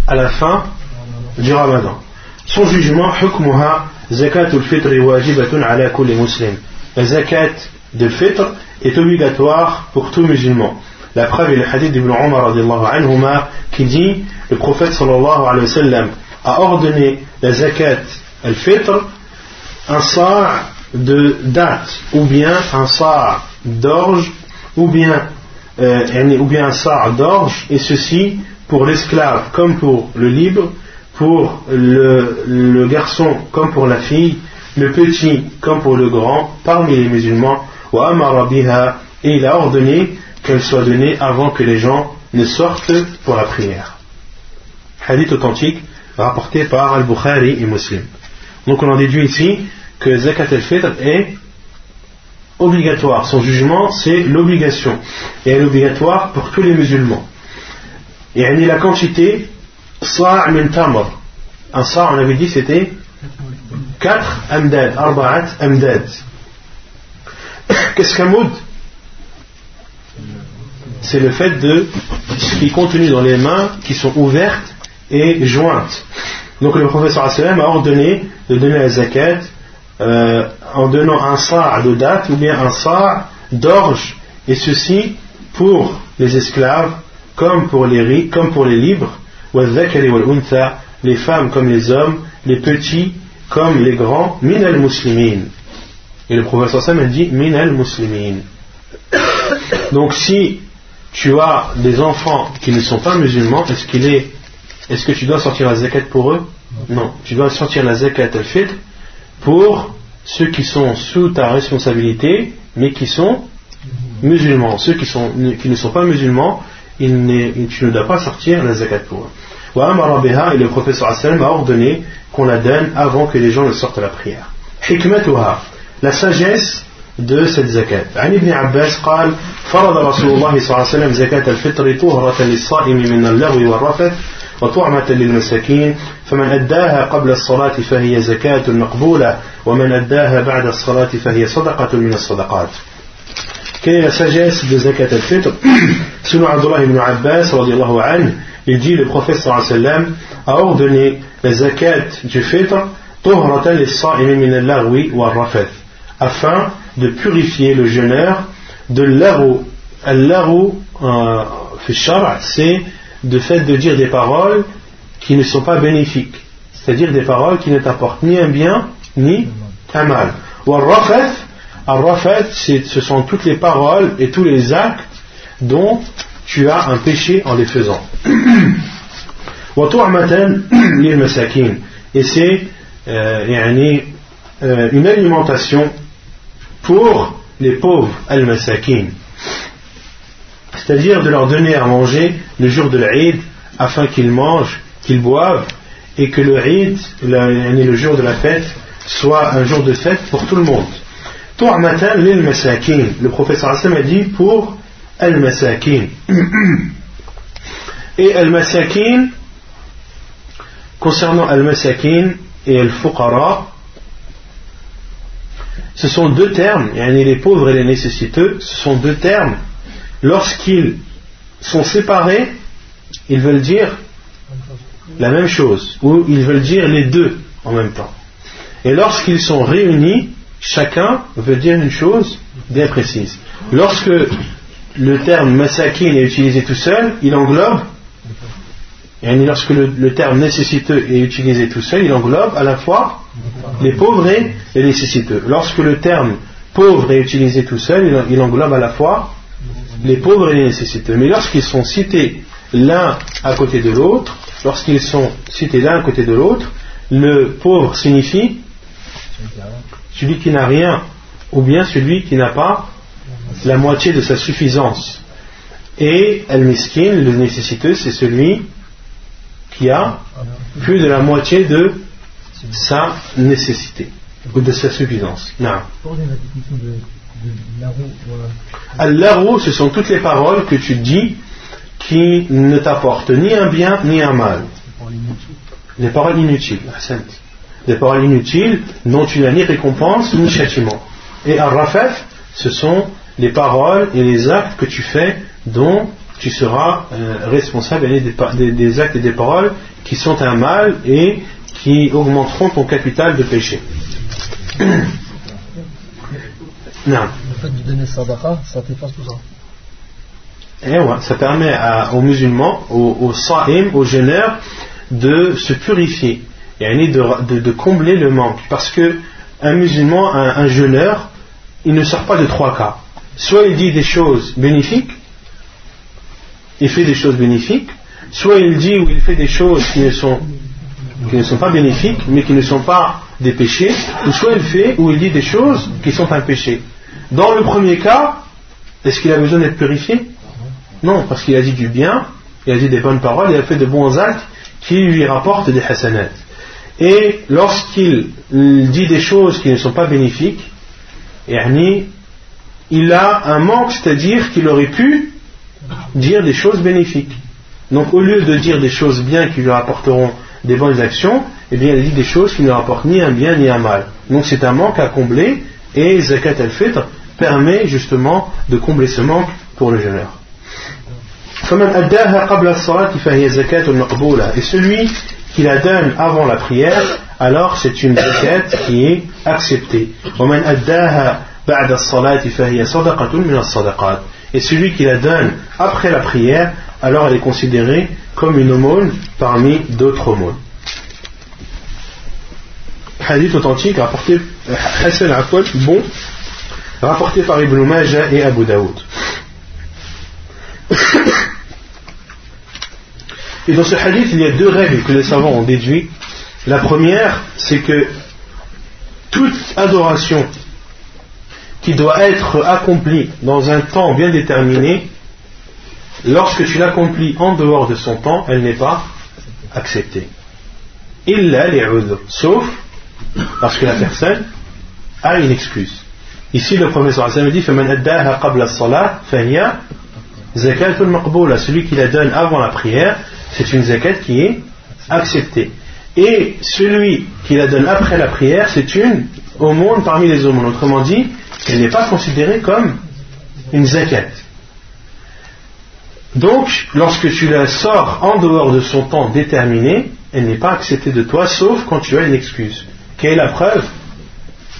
à la fin du ramadan. Son jugement حكمها زكاة الفطر واجبة على كل مسلم. La zakat de fitr est obligatoire pour tout musulman la preuve est le hadith d'Ibn Umar anhuma qui dit le prophète sallallahu alayhi wa sallam a ordonné la zakat al-fitr un sa' de date ou bien un sa' d'orge ou bien euh, d'orge et ceci pour l'esclave comme pour le libre pour le garçon comme pour la fille le petit comme pour le grand parmi les musulmans et il a ordonné qu'elle soit donnée avant que les gens ne sortent pour la prière hadith authentique rapporté par Al-Bukhari et Muslim donc on en déduit ici que Zakat al-Fitr est obligatoire. Son jugement, c'est l'obligation. Et elle est obligatoire pour tous les musulmans. Et elle est la quantité sa'. Un on avait dit c'était 4 amdad, arba'at amdad. Qu'est-ce qu'un moud C'est le fait de ce qui est contenu dans les mains qui sont ouvertes et jointes. Donc le professeur a ordonné de donner la zakat euh, en donnant un sa' de date ou bien un sa' d'orge, et ceci pour les esclaves comme pour les, comme pour les libres, les femmes comme les hommes, les petits comme les grands, min al-muslimin. Et le professeur Sam a dit min al-muslimin. Donc si tu as des enfants qui ne sont pas musulmans, est-ce qu'il est, est-ce que tu dois sortir la zakat pour eux? Non, tu dois sortir la zakat al-fitr pour ceux qui sont sous ta responsabilité, mais qui sont musulmans. Ceux qui, sont, qui ne sont pas musulmans, tu ne dois pas sortir la zakat pour eux. Et le professeur a ordonné qu'on la donne avant que les gens ne sortent à la prière. La sagesse de cette zakat. عن ابن عباس قال فرض رسول الله صلى الله عليه وسلم زكاة الفطر طهرة للصائم من اللغو والرفث وطعمة للمساكين فمن أداها قبل الصلاة فهي زكاة مقبولة ومن أداها بعد الصلاة فهي صدقة من الصدقات Quelle est la sagesse de Zakat al-Fitr Selon Abdullah ibn Abbas, anhu, il dit le prophète sallam a ordonné la zakat du Fitr afin de purifier le jeûneur de l'aro. L'aro, euh, c'est de fait de dire des paroles qui ne sont pas bénéfiques, c'est-à-dire des paroles qui ne t'apportent ni un bien ni un mal. Ar-Rafat, ce sont toutes les paroles et tous les actes dont tu as un péché en les faisant. [CLEARS THROAT] Et c'est euh, euh, une alimentation pour les pauvres al-masakin. C'est-à-dire de leur donner à manger le jour de l'Aïd afin qu'ils mangent, qu'ils boivent et que le Eid, le jour de la fête, soit un jour de fête pour tout le monde. Le professeur Hassan a dit pour al-masakin. Et al-masakin, concernant al-masakin et al-fuqara, ce sont deux termes, les pauvres et les nécessiteux, ce sont deux termes, lorsqu'ils sont séparés, ils veulent dire la même chose, ou ils veulent dire les deux en même temps. Et lorsqu'ils sont réunis, chacun veut dire une chose bien précise. Lorsque le terme masakin est utilisé tout seul, il englobe, et lorsque le, terme nécessiteux est utilisé tout seul, il englobe à la fois les pauvres et les nécessiteux. Lorsque le terme pauvre est utilisé tout seul, il, englobe à la fois les pauvres et les nécessiteux. Mais lorsqu'ils sont cités l'un à côté de l'autre, lorsqu'ils sont cités l'un à côté de l'autre, le pauvre signifie celui qui n'a rien, ou bien celui qui n'a pas la moitié de sa suffisance. Et al-miskin, le nécessiteux, c'est celui qui a plus de la moitié de sa nécessité, ou de sa suffisance. Non. Al-laro, ce sont toutes les paroles que tu dis qui ne t'apportent ni un bien ni un mal. Les paroles inutiles des paroles inutiles dont tu n'as ni récompense ni châtiment. Et ar-rafaf, ce sont les paroles et les actes que tu fais dont tu seras euh, responsable des, des, actes et des paroles qui sont un mal et qui augmenteront ton capital de péché. [CLEARS THROAT] non. Le fait de donner sadaqa, ça t'efface tout ça. Et eh ouais, ça permet aux musulmans, aux, aux sa'im, aux jeûneurs, de se purifier et de, de, combler le manque. Parce que un musulman, un, jeûneur, il ne sort pas de trois cas. Soit il dit des choses bénéfiques, il fait des choses bénéfiques, soit il dit ou il fait des choses qui ne sont, pas bénéfiques, mais qui ne sont pas des péchés, ou soit il fait ou il dit des choses qui sont un péché. Dans le premier cas, est-ce qu'il a besoin d'être purifié? Non, parce qu'il a dit du bien, il a dit des bonnes paroles, il a fait de bons actes qui lui rapportent des hasanats. Et lorsqu'il dit des choses qui ne sont pas bénéfiques, il a un manque, c'est-à-dire qu'il aurait pu dire des choses bénéfiques. Donc au lieu de dire des choses bien qui lui rapporteront des bonnes actions, eh bien il dit des choses qui ne rapportent ni un bien ni un mal. Donc c'est un manque à combler et Zakat al-Fitr permet justement de combler ce manque pour le jeûneur. Et celui qui la donne avant la prière, alors c'est une zakat qui est acceptée. Et celui qui la donne après la prière, alors elle est considérée comme une aumône parmi d'autres aumônes. Hadith authentique rapporté, Hassan Afwal, bon, rapporté par Ibn Majah et Abu Daoud. Et dans ce hadith, il y a deux règles que les savants ont déduites. La première, c'est que toute adoration qui doit être accomplie dans un temps bien déterminé, lorsque tu l'accomplis en dehors de son temps, elle n'est pas acceptée. Illa les sauf parce que la personne a une excuse. Ici, le professeur Hassan dit Celui qui la donne avant la prière, c'est une zakat qui est acceptée. Et celui qui la donne après la prière, c'est une aumône parmi les aumônes. Autrement dit, elle n'est pas considérée comme une zakat. Donc, lorsque tu la sors en dehors de son temps déterminé, elle n'est pas acceptée de toi, sauf quand tu as une excuse. Quelle est la preuve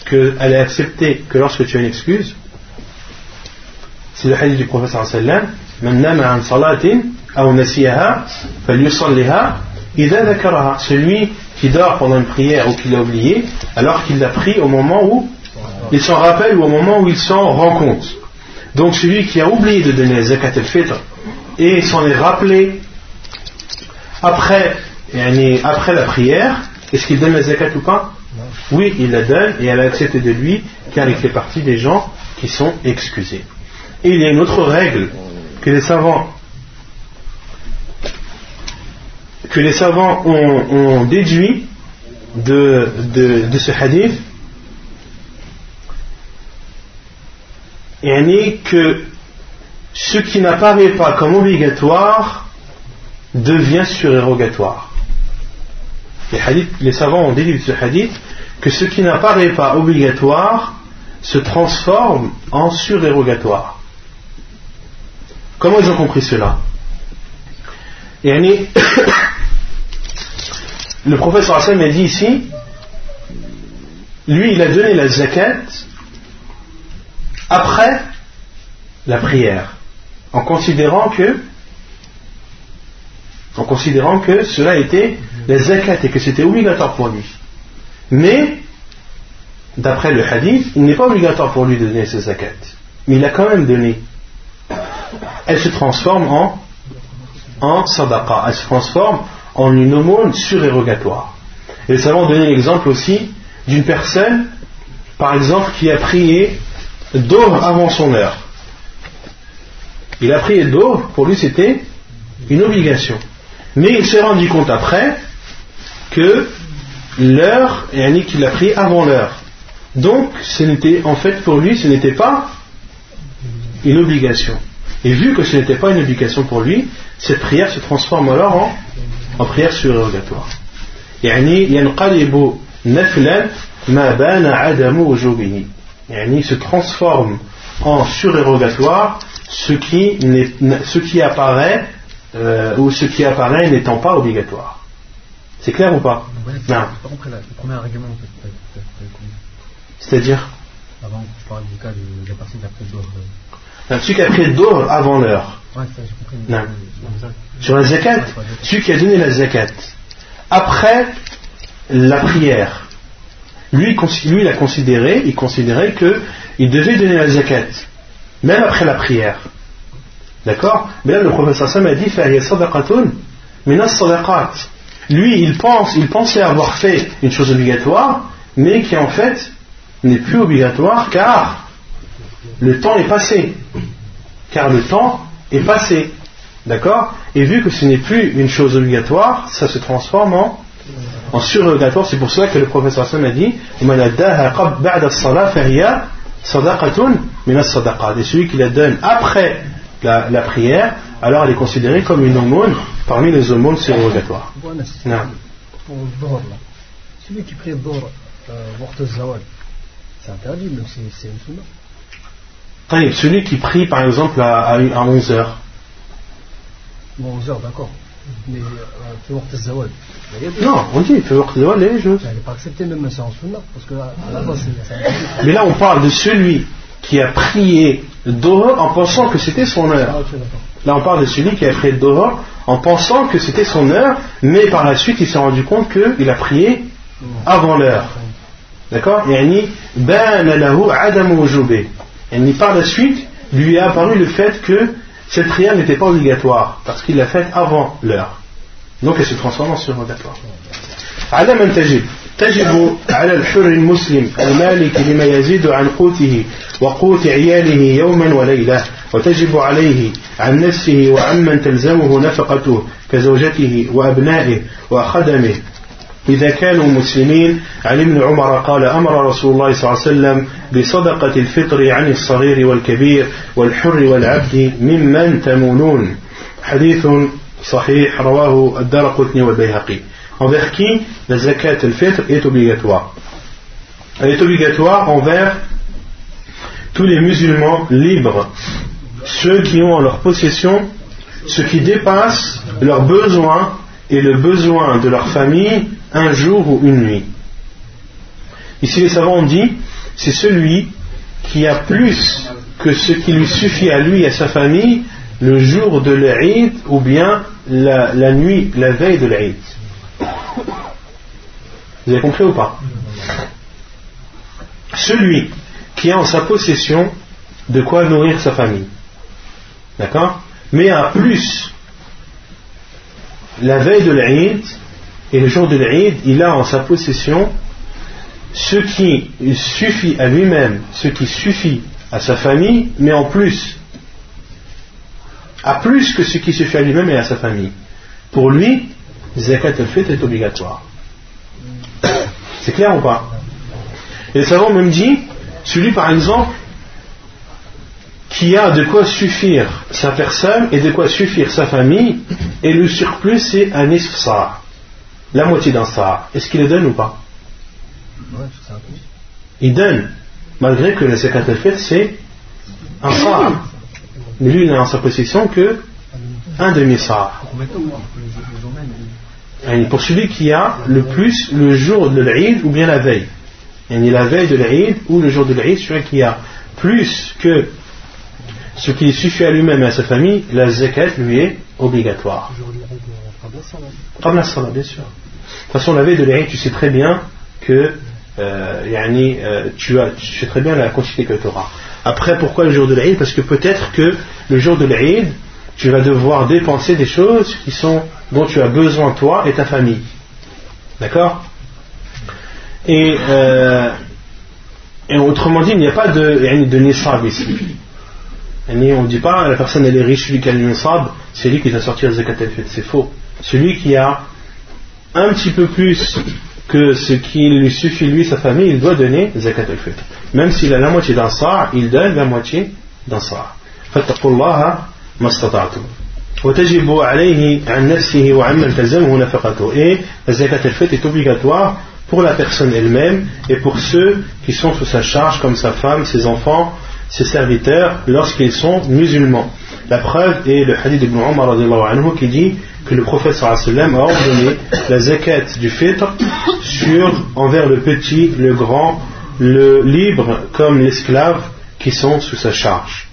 qu'elle est acceptée que lorsque tu as une excuse? C'est le hadith du professeur sallam celui qui dort pendant une prière ou qui l'a oublié alors qu'il l'a pris au moment où il s'en rappelle ou au moment où il s'en rend compte. Donc celui qui a oublié de donner zakat al-fitr et s'en est rappelé après, après la prière, est-ce qu'il donne la zakat ou pas? Oui, il la donne et elle a accepté de lui car il fait partie des gens qui sont excusés. Et il y a une autre règle que les savants que les savants ont, déduit de, de, ce hadith et que ce qui n'apparaît pas comme obligatoire devient surérogatoire. Les, les savants ont déduit de ce hadith que ce qui n'apparaît pas obligatoire se transforme en surérogatoire. Comment ils ont compris cela? [COUGHS] Le professeur Hassan a dit ici, lui il a donné la zakat après la prière, en considérant que en considérant que cela était la zakat et que c'était obligatoire pour lui. Mais, d'après le hadith, il n'est pas obligatoire pour lui de donner cette zakat. Mais il a quand même donné. Elle se transforme en, en sadaqa. Elle se transforme en une aumône surérogatoire. Et nous savons donner l'exemple aussi d'une personne, par exemple, qui a prié d'or avant son heure. Il a prié d'or, pour lui c'était une obligation. Mais il s'est rendu compte après que l'heure, et qu'il a prié avant l'heure. Donc, ce n'était, en fait, pour lui, ce n'était pas une obligation. Et vu que ce n'était pas une obligation pour lui, cette prière se transforme alors en en prière surérogatoire. يعني ينقلب نفلا ما بان عدم وجوبه il se transforme en surérogatoire ce qui, ce qui apparaît euh, ou ce qui apparaît n'étant pas obligatoire. C'est clair ou pas? Ouais, Non. Le premier argument, c'est-à-dire? Avant, je parle du cas de la partie d'après le euh... Celui qui a pris le dos avant l'heure. Ouais, ça, j'ai compris. Non. Sur la zakat Celui qui a donné la zakat. Après la prière lui, il a considéré, il considérait qu'il devait donner la zakat, même après la prière. D'accord? Mais là, le professeur Sam a dit Lui, il pense, il pensait avoir fait une chose obligatoire, mais qui en fait n'est plus obligatoire car le temps est passé. Car le temps est passé. D'accord? Et vu que ce n'est plus une chose obligatoire, ça se transforme en, en surogatoire. C'est pour cela que le professeur Hassan a dit. Et celui qui la donne après la, la prière, alors elle est considérée comme une aumône parmi les aumônes surrogatoires. Pour. Celui qui prie Dhuhr, euh, c'est interdit, même si c'est une sunna. Celui qui prie par exemple à, à, 11 heures. Bon, 11 heures, d'accord. Euh. Il y a des- Non, on dit, il les jeux. Elle n'est pas acceptée, même c'est en sunna, parce que à à la base, c'est c'est interdit. Mais là, on parle de celui qui a prié Doha en pensant que c'était son Ah, heure. d'accord. Là, on parle de celui qui a prié Doha en pensant que c'était son heure, mais par la suite, il s'est rendu compte qu'il a prié avant l'heure. D'accord? Yani, bana lahu wujube. Yani, par la suite, lui a apparu le fait que cette prière n'était pas obligatoire, parce qu'il l'a faite avant l'heure. Donc, elle se transforme en surrogatoire. على من تجب تجب على الحر المسلم المالك لما يزيد عن قوته وقوت عياله يوما وليلة وتجب عليه عن نفسه وعمن تلزمه نفقته كزوجته وأبنائه وخدمه إذا كانوا مسلمين عن ابن عمر قال أمر رسول الله صلى الله عليه وسلم بصدقة الفطر عن الصغير والكبير والحر والعبد ممن تمونون حديث صحيح رواه الدار قطني والبيهقي envers qui la zakat al-fitr est obligatoire. Elle est obligatoire envers tous les musulmans libres, ceux qui ont en leur possession ce qui dépasse leurs besoins et le besoin de leur famille un jour ou une nuit. Ici les savants ont dit, c'est celui qui a plus que ce qui lui suffit à lui et à sa famille le jour de l'Eid ou bien la, nuit, la veille de l'Eid. Vous avez compris ou pas? Celui qui a en sa possession de quoi nourrir sa famille. D'accord? Mais a plus la veille de l'Eid et le jour de l'Eid, il a en sa possession ce qui suffit à lui-même, ce qui suffit à sa famille, mais en plus, à plus que ce qui suffit à lui-même et à sa famille. Pour lui, Zakat al-Fitr est obligatoire. C'est clair ou pas? Et les savants même dit, celui par exemple qui a de quoi suffire sa personne et de quoi suffire sa famille, et le surplus c'est un isf sa', la moitié d'un sa'. Est-ce qu'il le donne ou pas? Il donne, malgré que la zakat al-Fitr c'est un sa'. Mais lui il n'a en sa possession que un demi-sa'. Yani pour celui qui a le plus le jour de l'Eid ou bien la veille. Yani la veille de l'Eid ou le jour de l'Eid, celui qui a plus que ce qui suffit à lui-même et à sa famille, la zakat lui est obligatoire. Comme la salat, bien sûr. De toute façon, la veille de l'Eid, tu sais très bien que euh, yani, euh, tu, as, tu sais très bien la quantité que tu auras. Après, pourquoi le jour de l'Eid Parce que peut-être que le jour de l'Eid, tu vas devoir dépenser des choses qui sont, dont tu as besoin toi et ta famille. D'accord? Et, euh, et autrement dit, il n'y a pas de, de nisab ici. On ne dit pas la personne elle est riche, celui qui a le nisab, c'est lui qui doit sortir le zakat. C'est faux. Celui qui a un petit peu plus que ce qui lui suffit lui sa famille, il doit donner zakat al-fitr. Même s'il a la moitié d'un sa', il donne la moitié d'un sa'. فاتقوا الله ما استطعتم وتجب عليه عن نفسه وعمن تلزمه نفقته et la zakat al-fitr est obligatoire pour la personne elle-même et pour ceux qui sont sous sa charge comme sa femme, ses enfants, ses serviteurs lorsqu'ils sont musulmans. La preuve est le hadith d'Ibn Umar radiallahu anhu qui dit que le prophète sallallahu alayhi wa sallam a ordonné la zakat du fitr sur envers le petit, le grand, le libre comme l'esclave qui sont sous sa charge.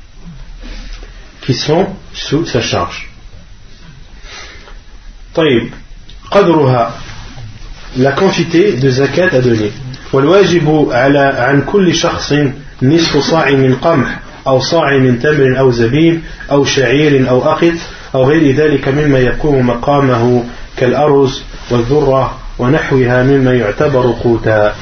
Qui sont sous sa charge. طيب قدرها la quantité de zakat à donner. والواجب على عن كل شخص نصف صاع من قمح أو صاع من تمر أو زبيب أو شعير أو أقط أو غير ذلك مما يقوم مقامه كالأرز والذرة ونحوها مما يعتبر قوتا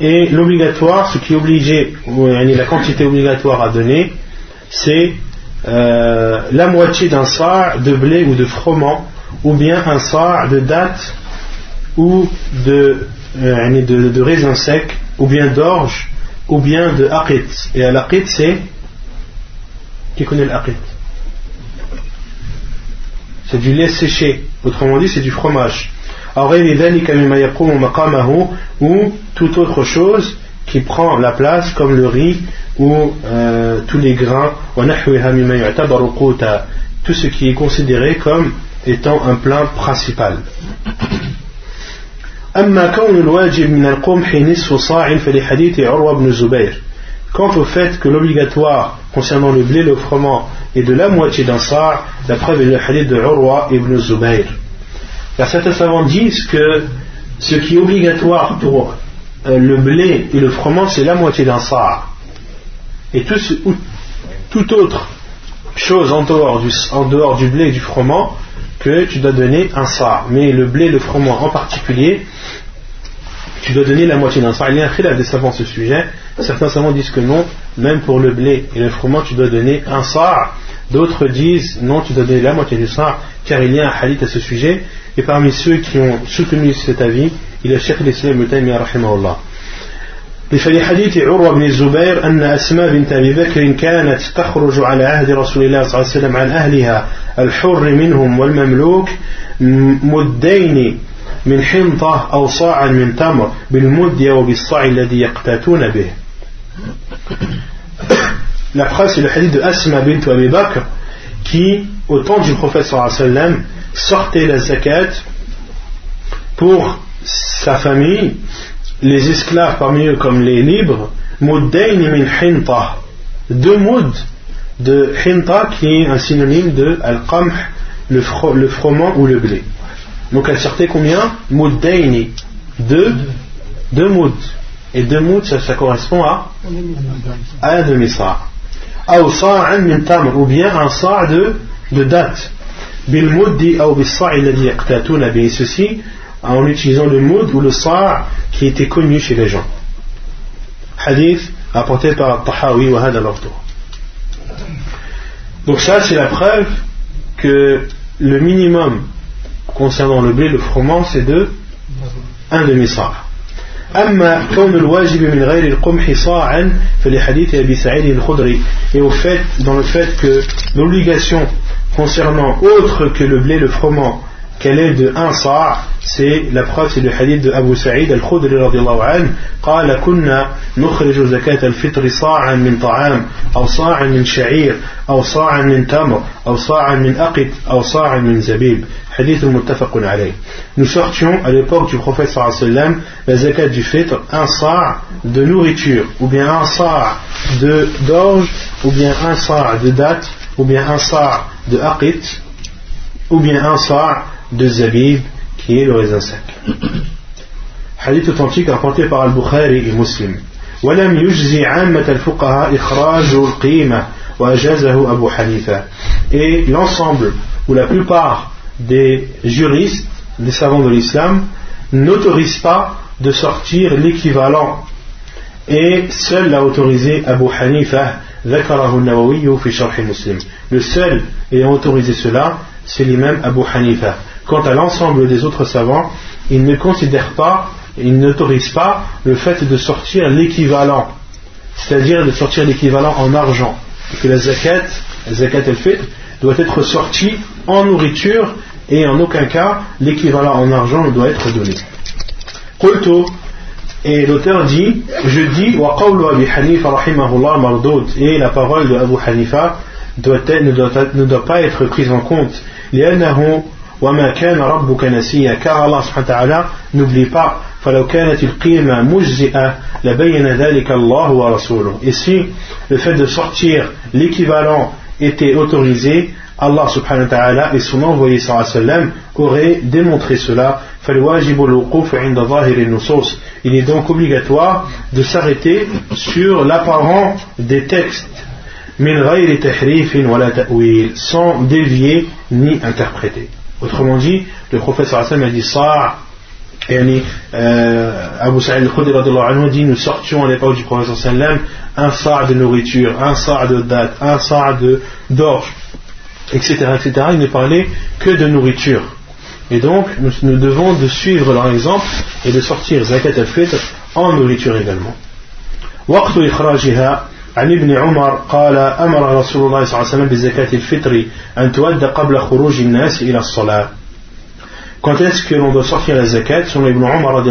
Et l'obligatoire, ce qui est obligé, ou yani la quantité obligatoire à donner, c'est euh, la moitié d'un sa' de blé ou de froment, ou bien un sa' de date ou de, euh, yani de, de raisin sec, ou bien d'orge, ou bien de aqit. Et l'aqit c'est. Qui connaît l'aqit? C'est du lait séché. Autrement dit, c'est du fromage. Ou toute autre chose qui prend la place comme le riz ou euh, tous les grains tout ce qui est considéré comme étant un plat principal Quant au fait que l'obligatoire concernant le blé, le froment est de la moitié d'un sa', la preuve est le hadith de Urwa ibn Zubayr. Car certains savants disent que ce qui est obligatoire pour euh, le blé et le froment, c'est la moitié d'un sa'. Et tout, toute autre chose en dehors, du, en dehors du blé et du froment, que tu dois donner un sa'. Mais le blé le froment en particulier, tu dois donner la moitié d'un sa'. Il y a un khilaf des savants ce sujet. Certains savants disent que non, même pour le blé et le froment, tu dois donner un sa'. D'autres disent non, tu dois donner la moitié du sa', car il y a un hadith à ce sujet. Et parmi ceux qui ont soutenu cet avis, il y a Cheikh l'Islam Mutaymi rahimahullah. لفي حديث عروة بن الزبير أن أسماء بنت أبي بكر كانت تخرج على عهد رسول الله صلى الله عليه وسلم عن أهلها الحر منهم والمملوك مدين من حنطة أو صاعا من تمر بالمد وبالصاع الذي يقتاتون به La phrase c'est le hadith de Asma bint Abi Bakr qui, au temps du prophète sallam, sortait la zakat pour sa famille, les esclaves parmi eux comme les libres, muddayn min hinta, deux mouds de hinta qui est un synonyme de al-qamh, le, froment ou le blé. Donc elle sortait combien? Mouddayni. Deux, deux mouds. Et deux mouds, ça, correspond à? À un demi-sa' ou bien un sa' de, de date. Bil moudi ou bis sa' il a dit ceci en utilisant le moud ou le sa' qui était connu chez les gens hadith apporté par Tahawi wa hada donc ça c'est la preuve que le minimum concernant le blé le froment c'est de un demi-sa' أما كون الواجب من غير القمح صاعا فلحديث أبي سعيد الخدري et au fait dans le fait que l'obligation concernant autre que le blé, le froment, qu'elle est de un sa' c'est la preuve c'est le hadith de Abu Sa'id al-Khudri radiallahu anhu قال كنا نخرج زكاة الفطر صاعا من طعام أو صاعا من شعير أو صاعا من تمر أو صاعا من أقط أو صاعا من زبيب hadith muttafaqun alayh nous sortions à l'époque du prophète sallallahu alayhi wa sallam la zakat du fitr un sa' de nourriture ou bien un sa' de d'orge ou bien un sa' de date ou bien un sa' de aqit, ou bien un sa' de zabib, qui est le raisin sec. [COUGHS] Hadith authentique rapporté par Al-Bukhari et Muslim. ولم يجزي عامة الفقهاء إخراج القيمة وأجازه أبو حنيفة et l'ensemble ou la plupart des juristes des savants de l'islam n'autorisent pas de sortir l'équivalent et seul l'a autorisé Abu Hanifa le seul ayant autorisé cela, c'est l'imam Abu Hanifa. Quant à l'ensemble des autres savants, ils ne considèrent pas, ils n'autorisent pas le fait de sortir l'équivalent, c'est-à-dire de sortir l'équivalent en argent. Que la zakat, la zakat el doit être sortie en nourriture et en aucun cas l'équivalent en argent ne doit être donné. Et l'auteur dit, je dis, wa Abi Hanifa rahimahullah mardoud, et la parole de Abu Hanifa doit être, ne, doit, ne doit pas être prise en compte. لأنه وما كان ربك نسيا car Allah subhanahu wa ta'ala n'oublie pas فلو كانت القيمة مجزئة لبين ذلك الله ورسوله et si le fait de sortir l'équivalent était autorisé Allah subhanahu wa ta'ala et son envoyé sallallahu alayhi wa sallam auraient démontré cela il est donc obligatoire de s'arrêter sur l'apparent des textes sans dévier ni interpréter. Autrement dit, le professeur Hassan a dit ça, et euh, Abu Sa'id al-Khudri a dit nous sortions à l'époque du professeur sallam un sa' de nourriture, un sa' de date, un sa' d'orge, etc., etc. Il ne parlait que de nourriture. Et donc, nous, devons de suivre leur exemple et de sortir zakat al-fitr en nourriture également. وقت إخراجها عن ابن عمر قال أمر رسول الله صلى الله عليه وسلم بزكاة الفطر أن تؤدى قبل خروج الناس إلى الصلاة Quand est-ce que l'on doit sortir la zakat Selon Ibn Umar,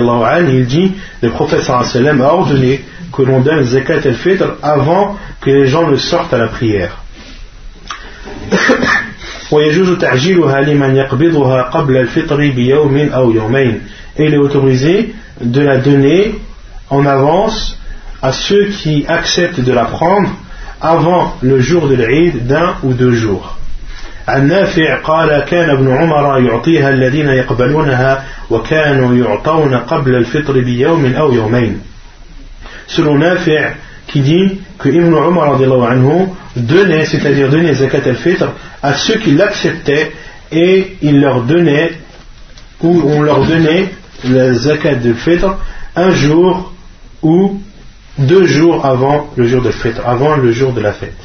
il dit le prophète sallam a ordonné que l'on donne zakat al-fitr avant que les gens ne sortent à la prière. [COUGHS] ويجوز تعجيلها لمن يقبضها قبل الفطر بيوم أو يومين et il est autorisé de la donner en avance à ceux qui acceptent de la prendre avant le jour de l'Eid d'un ou deux jours. عن نافع قال كان ابن عمر يعطيها الذين يقبلونها وكانوا يعطون قبل الفطر بيوم أو يومين selon Nafi' qui dit que Ibn Umar anhu donnait, c'est-à-dire donnait zakat al-fitr à ceux qui l'acceptaient et il leur donnait ou on leur donnait la zakat al-fitr un jour ou deux jours avant le jour de fête, avant le jour de la fête.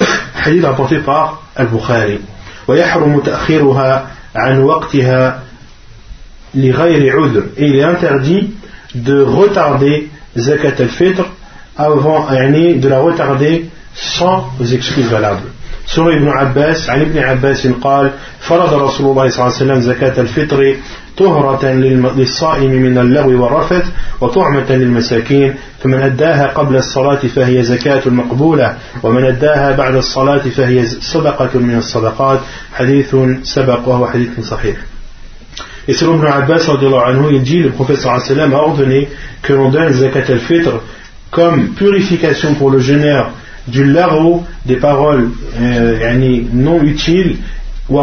[COUGHS] Hadith rapporté par Al-Bukhari. ويحرم تأخيرها عن وقتها لغير عذر et il est interdit de retarder zakat al-fitr avant de la retarder sans excuses valables. سورة ابن عباس عن ابن عباس قال فرض رسول الله صلى الله عليه وسلم زكاة الفطر طهرة للصائم من اللغو والرفث وطعمة للمساكين فمن أداها قبل الصلاة فهي زكاة مقبولة ومن أداها بعد الصلاة فهي صدقة من الصدقات حديث سبق وهو حديث صحيح Et selon Ibn Abbas, il dit, le sallam a ordonné que l'on donne zakat al-fitr comme purification pour le jeûneur du laro des paroles euh, non utiles ou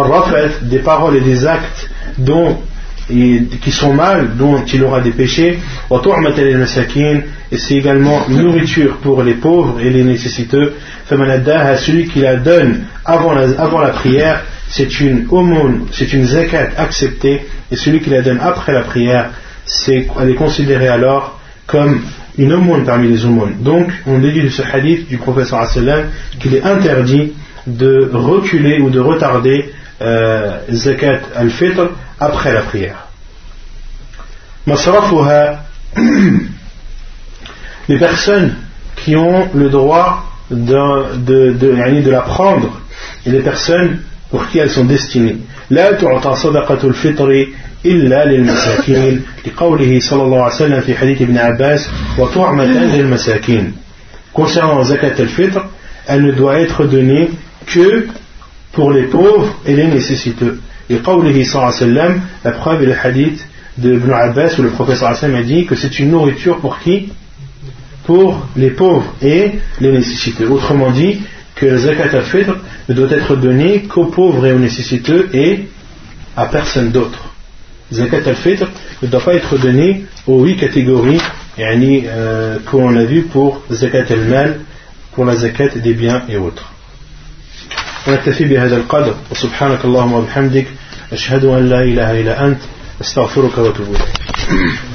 des paroles et des actes dont, qui sont mal, dont il aura des péchés, et c'est également nourriture pour les pauvres et les nécessiteux. à celui qui la donne avant la, prière, c'est une aumône, c'est une zakat acceptée, et celui qui la donne après la prière, elle est considérée alors comme une aumône parmi les aumônes. Donc, on déduit de ce hadith du professeur sallam qu'il est interdit de reculer ou de retarder euh, zakat al-fitr après la prière. Masrafuha, [CLEARS THROAT] les personnes qui ont le droit de, de, de, de la prendre et les personnes pour qui elles sont destinées. لا تعطى صدقة الفطر إلا للمساكين لقوله صلى الله عليه وسلم في حديث ابن عباس وطعمة للمساكين concernant zakat al-fitr elle ne doit être donnée que pour les pauvres et les nécessiteux. Et qawlihi sallam, la preuve est le hadith de Ibn Abbas où le professeur sallam a dit que c'est une nourriture pour qui? Pour les pauvres et les nécessiteux. Autrement dit, que zakat al-fitr ne doit être donné qu'aux pauvres et aux nécessiteux et à personne d'autre. Zakat al-fitr ne doit pas être donné aux huit catégories yani, euh, qu'on a vu pour zakat al-mal, pour la zakat des biens et autres. ونكتفي بهذا القدر. وسبحانك اللهم وبحمدك أشهد أن لا إله إلا أنت أستغفرك وأتوب إليك.